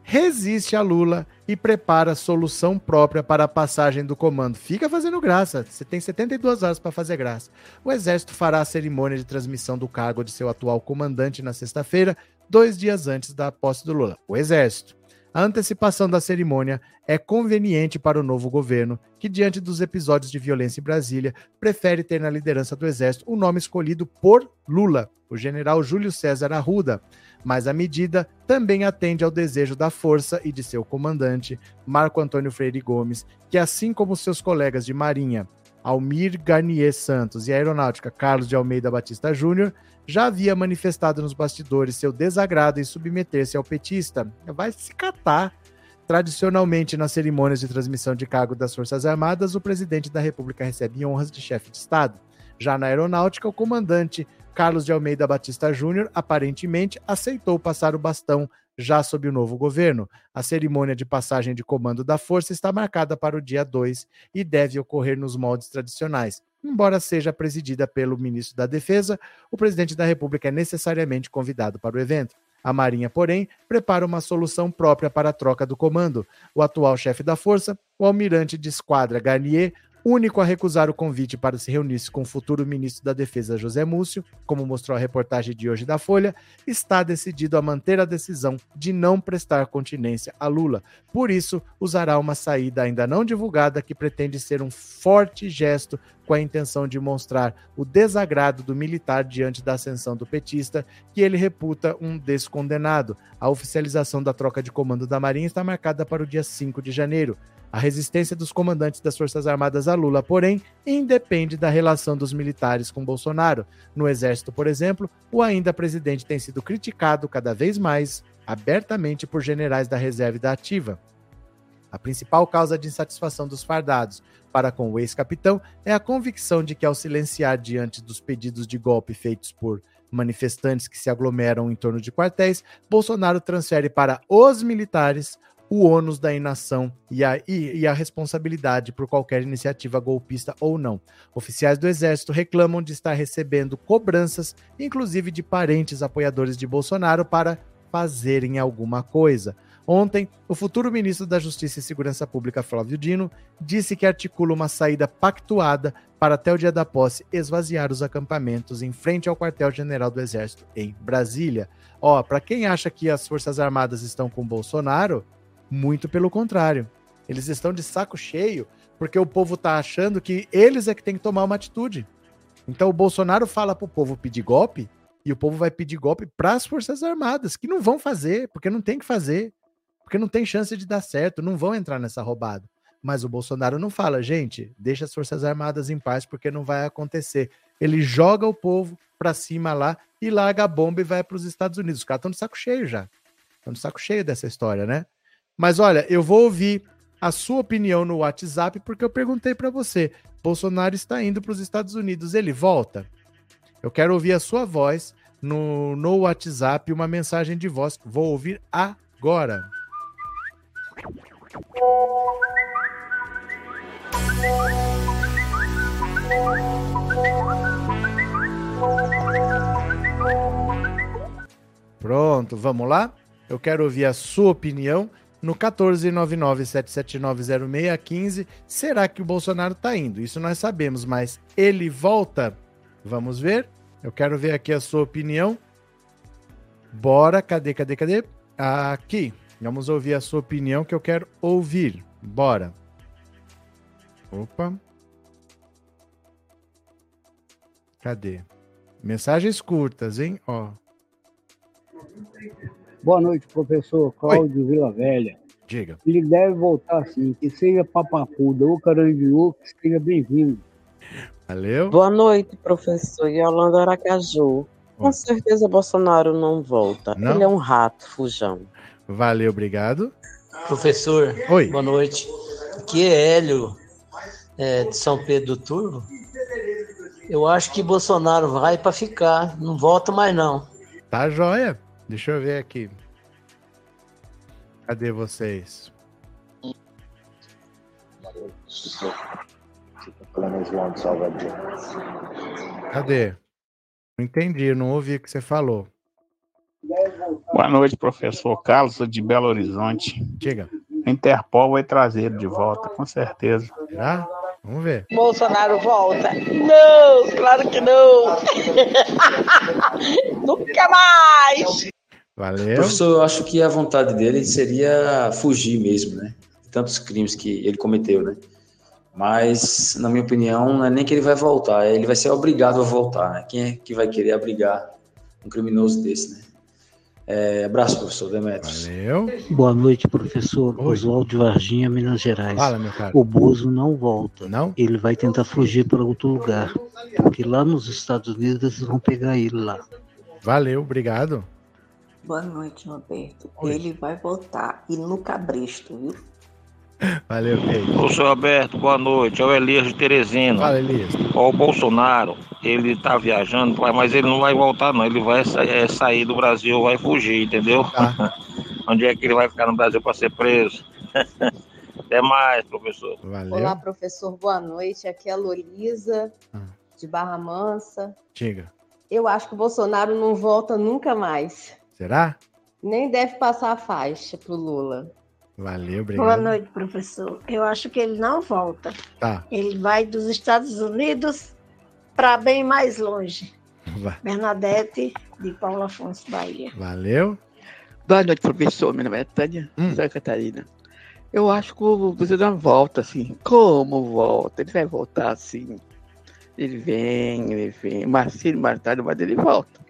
resiste a Lula e prepara solução própria para a passagem do comando. Fica fazendo graça, você tem 72 horas para fazer graça. O Exército fará a cerimônia de transmissão do cargo de seu atual comandante na sexta-feira, dois dias antes da posse do Lula. O Exército. A antecipação da cerimônia é conveniente para o novo governo, que, diante dos episódios de violência em Brasília, prefere ter na liderança do Exército o nome escolhido por Lula, o general Júlio César Arruda mas a medida também atende ao desejo da força e de seu comandante, Marco Antônio Freire Gomes, que, assim como seus colegas de Marinha, Almir Garnier Santos e a Aeronáutica Carlos de Almeida Batista Júnior, já havia manifestado nos bastidores seu desagrado em submeter-se ao petista. Vai se catar. Tradicionalmente, nas cerimônias de transmissão de cargo das Forças Armadas, o presidente da República recebe honras de chefe de Estado. Já na aeronáutica, o comandante Carlos de Almeida Batista Júnior aparentemente aceitou passar o bastão já sob o novo governo. A cerimônia de passagem de comando da força está marcada para o dia 2 e deve ocorrer nos moldes tradicionais. Embora seja presidida pelo ministro da Defesa, o presidente da República é necessariamente convidado para o evento. A Marinha, porém, prepara uma solução própria para a troca do comando. O atual chefe da força, o almirante de esquadra Garnier, único a recusar o convite para se reunir com o futuro ministro da Defesa José Múcio, como mostrou a reportagem de hoje da Folha, está decidido a manter a decisão de não prestar continência a Lula. Por isso, usará uma saída ainda não divulgada que pretende ser um forte gesto com a intenção de mostrar o desagrado do militar diante da ascensão do petista, que ele reputa um descondenado. A oficialização da troca de comando da Marinha está marcada para o dia 5 de janeiro. A resistência dos comandantes das Forças Armadas a Lula, porém, independe da relação dos militares com Bolsonaro. No Exército, por exemplo, o ainda presidente tem sido criticado cada vez mais abertamente por generais da reserva e da ativa. A principal causa de insatisfação dos fardados para com o ex-capitão é a convicção de que, ao silenciar diante dos pedidos de golpe feitos por manifestantes que se aglomeram em torno de quartéis, Bolsonaro transfere para os militares o ônus da inação e a, e, e a responsabilidade por qualquer iniciativa golpista ou não. Oficiais do Exército reclamam de estar recebendo cobranças, inclusive de parentes apoiadores de Bolsonaro, para fazerem alguma coisa. Ontem, o futuro ministro da Justiça e Segurança Pública, Flávio Dino, disse que articula uma saída pactuada para até o dia da posse esvaziar os acampamentos em frente ao quartel-general do Exército em Brasília. Ó, para quem acha que as Forças Armadas estão com Bolsonaro, muito pelo contrário. Eles estão de saco cheio porque o povo está achando que eles é que tem que tomar uma atitude. Então o Bolsonaro fala para o povo pedir golpe e o povo vai pedir golpe para as Forças Armadas, que não vão fazer, porque não tem que fazer, porque não tem chance de dar certo, não vão entrar nessa roubada. Mas o Bolsonaro não fala, gente, deixa as Forças Armadas em paz porque não vai acontecer. Ele joga o povo para cima lá e larga a bomba e vai para os Estados Unidos. Os caras estão de saco cheio já. Estão de saco cheio dessa história, né? Mas olha, eu vou ouvir a sua opinião no WhatsApp porque eu perguntei para você. Bolsonaro está indo para os Estados Unidos, ele volta? Eu quero ouvir a sua voz no, no WhatsApp, uma mensagem de voz. Vou ouvir agora. Pronto, vamos lá? Eu quero ouvir a sua opinião no 14997790615. Será que o Bolsonaro está indo? Isso nós sabemos, mas ele volta? Vamos ver. Eu quero ver aqui a sua opinião. Bora, cadê, cadê, cadê? Aqui. Vamos ouvir a sua opinião que eu quero ouvir. Bora. Opa. Cadê? Mensagens curtas, hein? Ó. Boa noite, professor Cláudio Vila Velha. Diga. Ele deve voltar assim, que seja papapuda ou carandiru, que seja bem-vindo. Valeu. Boa noite, professor Yolanda Aracaju. Com certeza Bolsonaro não volta. Não? Ele é um rato, fujão. Valeu, obrigado. Professor, Oi. boa noite. Aqui é Hélio, é, de São Pedro do Turvo. Eu acho que Bolsonaro vai para ficar, não volta mais não. Tá joia. Deixa eu ver aqui. Cadê vocês? Cadê? Não entendi, não ouvi o que você falou. Boa noite, professor Carlos, sou de Belo Horizonte. Diga. A Interpol vai trazer de volta, com certeza. Será? Vamos ver. Bolsonaro volta. Não, claro que não. Nunca mais. Valeu. Professor, eu acho que a vontade dele seria fugir mesmo, né? De tantos crimes que ele cometeu, né? Mas, na minha opinião, não é nem que ele vai voltar, ele vai ser obrigado a voltar, né? Quem é que vai querer abrigar um criminoso desse, né? É, abraço, professor Demetrios. Valeu. Boa noite, professor Oswaldo de Varginha, Minas Gerais. Fala, meu cara. O Bozo não volta. Não? Ele vai tentar fugir para outro lugar. Porque lá nos Estados Unidos eles vão pegar ele lá. Valeu, obrigado. Boa noite, Roberto. Oi. Ele vai voltar e no cabresto, viu? Valeu, Kate. Ô, seu Alberto, boa noite. É o Elias de Teresina. Fala, Elias. Ó, o Bolsonaro, ele tá viajando, mas ele não vai voltar, não. Ele vai é, sair do Brasil, vai fugir, entendeu? Onde é que ele vai ficar no Brasil para ser preso? Até mais, professor. Valeu. Olá, professor, boa noite. Aqui é a Lolisa, de Barra Mansa. Diga. Eu acho que o Bolsonaro não volta nunca mais. Será? Nem deve passar a faixa pro Lula. Valeu, Boa obrigado. noite, professor. Eu acho que ele não volta. Tá. Ele vai dos Estados Unidos para bem mais longe. Va- Bernadette, de Paulo Afonso, Bahia. Valeu. Boa noite, professor. Meu nome é Tânia, Hum. Santa Catarina. Eu acho que o Bolsonaro volta, assim. Como volta? Ele vai voltar assim. Ele vem, ele vem. Marcelo mais tarde, mas ele volta.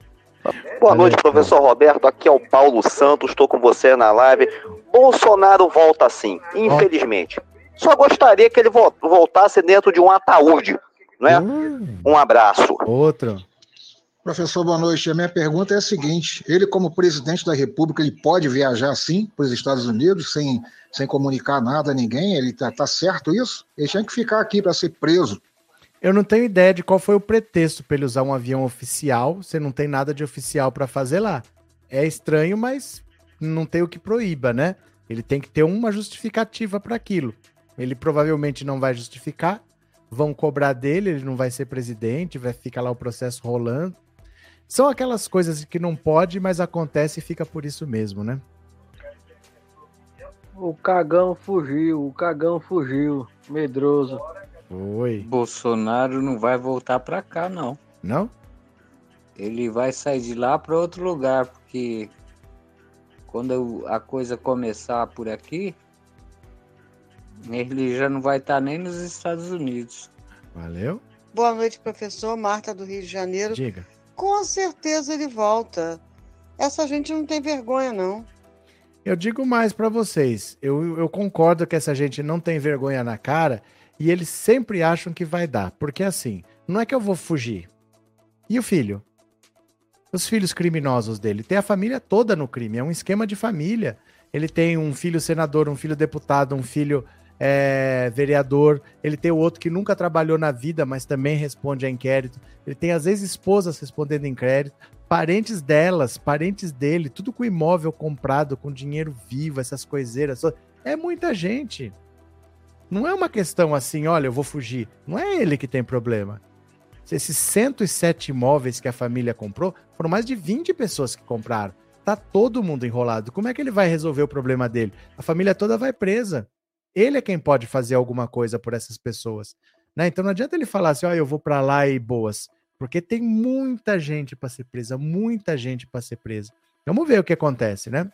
Boa noite, professor Roberto. Aqui é o Paulo Santos, estou com você na live. Bolsonaro volta sim, infelizmente. Só gostaria que ele vol- voltasse dentro de um ataúde, né? Um abraço. Outro. Professor, boa noite. A minha pergunta é a seguinte: ele, como presidente da República, ele pode viajar sim para os Estados Unidos sem, sem comunicar nada a ninguém? Ele tá, tá certo isso? Ele tinha que ficar aqui para ser preso. Eu não tenho ideia de qual foi o pretexto para ele usar um avião oficial. Você não tem nada de oficial para fazer lá. É estranho, mas não tem o que proíba, né? Ele tem que ter uma justificativa para aquilo. Ele provavelmente não vai justificar. Vão cobrar dele, ele não vai ser presidente, vai ficar lá o processo rolando. São aquelas coisas que não pode, mas acontece e fica por isso mesmo, né? O cagão fugiu, o cagão fugiu, medroso. Oi. Bolsonaro não vai voltar pra cá, não. Não? Ele vai sair de lá para outro lugar, porque quando a coisa começar por aqui, ele já não vai estar nem nos Estados Unidos. Valeu. Boa noite, professor. Marta do Rio de Janeiro. Diga. Com certeza ele volta. Essa gente não tem vergonha, não. Eu digo mais pra vocês. Eu, eu concordo que essa gente não tem vergonha na cara e eles sempre acham que vai dar. Porque assim, não é que eu vou fugir. E o filho? Os filhos criminosos dele. Tem a família toda no crime. É um esquema de família. Ele tem um filho senador, um filho deputado, um filho é, vereador. Ele tem o outro que nunca trabalhou na vida, mas também responde a inquérito. Ele tem as ex-esposas respondendo inquérito. Parentes delas, parentes dele, tudo com imóvel comprado, com dinheiro vivo, essas coiseiras. É muita gente. Não é uma questão assim, olha, eu vou fugir. Não é ele que tem problema. Esses 107 imóveis que a família comprou, foram mais de 20 pessoas que compraram. Tá todo mundo enrolado. Como é que ele vai resolver o problema dele? A família toda vai presa. Ele é quem pode fazer alguma coisa por essas pessoas. Né? Então não adianta ele falar assim, ó, eu vou para lá e boas. Porque tem muita gente para ser presa, muita gente para ser presa. Vamos ver o que acontece, né?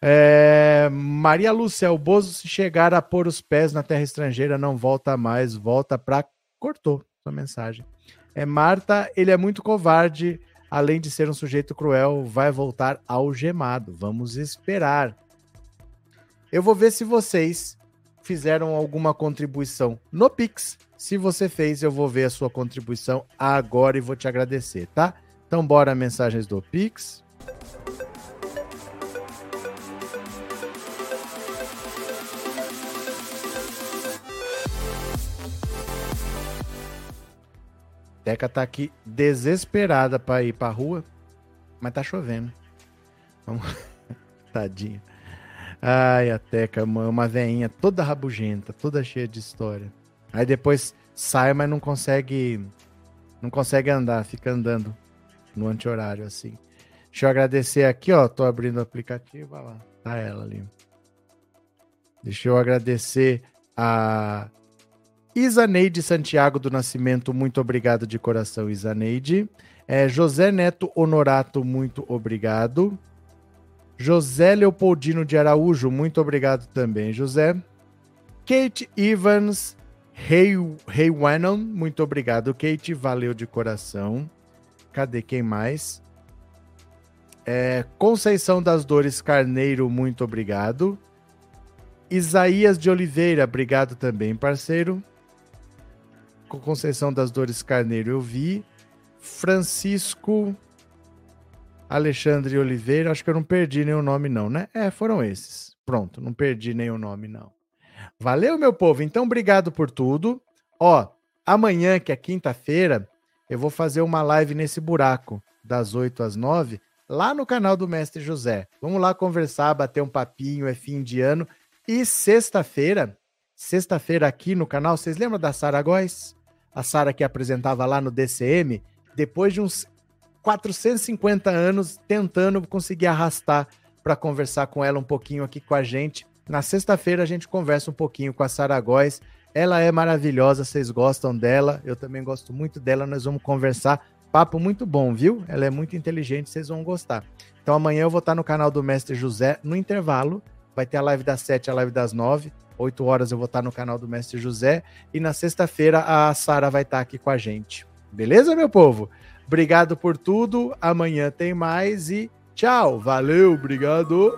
É, Maria Lúcia, o Bozo, se chegar a pôr os pés na terra estrangeira, não volta mais, volta pra. Cortou sua mensagem. É Marta, ele é muito covarde, além de ser um sujeito cruel, vai voltar algemado. Vamos esperar. Eu vou ver se vocês fizeram alguma contribuição no Pix. Se você fez, eu vou ver a sua contribuição agora e vou te agradecer, tá? Então, bora mensagens do Pix. Teca tá aqui desesperada pra ir pra rua, mas tá chovendo. Vamos... Tadinha. Ai, a Teca, uma, uma veinha toda rabugenta, toda cheia de história. Aí depois sai, mas não consegue. Não consegue andar, fica andando no anti-horário assim. Deixa eu agradecer aqui, ó. Tô abrindo o aplicativo, olha lá. Tá ela ali. Deixa eu agradecer a Isaneide Santiago do Nascimento, muito obrigado de coração, Isaneide. É, José Neto Honorato, muito obrigado. José Leopoldino de Araújo, muito obrigado também, José. Kate Evans Haywanon, muito obrigado, Kate, valeu de coração. Cadê quem mais? É, Conceição das Dores Carneiro, muito obrigado. Isaías de Oliveira, obrigado também, parceiro. Conceição das Dores Carneiro, eu vi. Francisco Alexandre Oliveira, acho que eu não perdi nenhum nome, não, né? É, foram esses. Pronto, não perdi nenhum nome, não. Valeu, meu povo. Então, obrigado por tudo. Ó, amanhã, que é quinta-feira, eu vou fazer uma live nesse buraco, das 8 às 9, lá no canal do Mestre José. Vamos lá conversar, bater um papinho, é fim de ano. E sexta-feira, sexta-feira aqui no canal, vocês lembram da Sara Góes? A Sara que apresentava lá no DCM, depois de uns 450 anos tentando conseguir arrastar para conversar com ela um pouquinho aqui com a gente. Na sexta-feira a gente conversa um pouquinho com a Sara Góes. Ela é maravilhosa, vocês gostam dela, eu também gosto muito dela, nós vamos conversar. Papo muito bom, viu? Ela é muito inteligente, vocês vão gostar. Então amanhã eu vou estar no canal do Mestre José, no intervalo. Vai ter a live das 7, a live das 9. 8 horas eu vou estar no canal do Mestre José. E na sexta-feira a Sara vai estar aqui com a gente. Beleza, meu povo? Obrigado por tudo. Amanhã tem mais e tchau. Valeu, obrigado.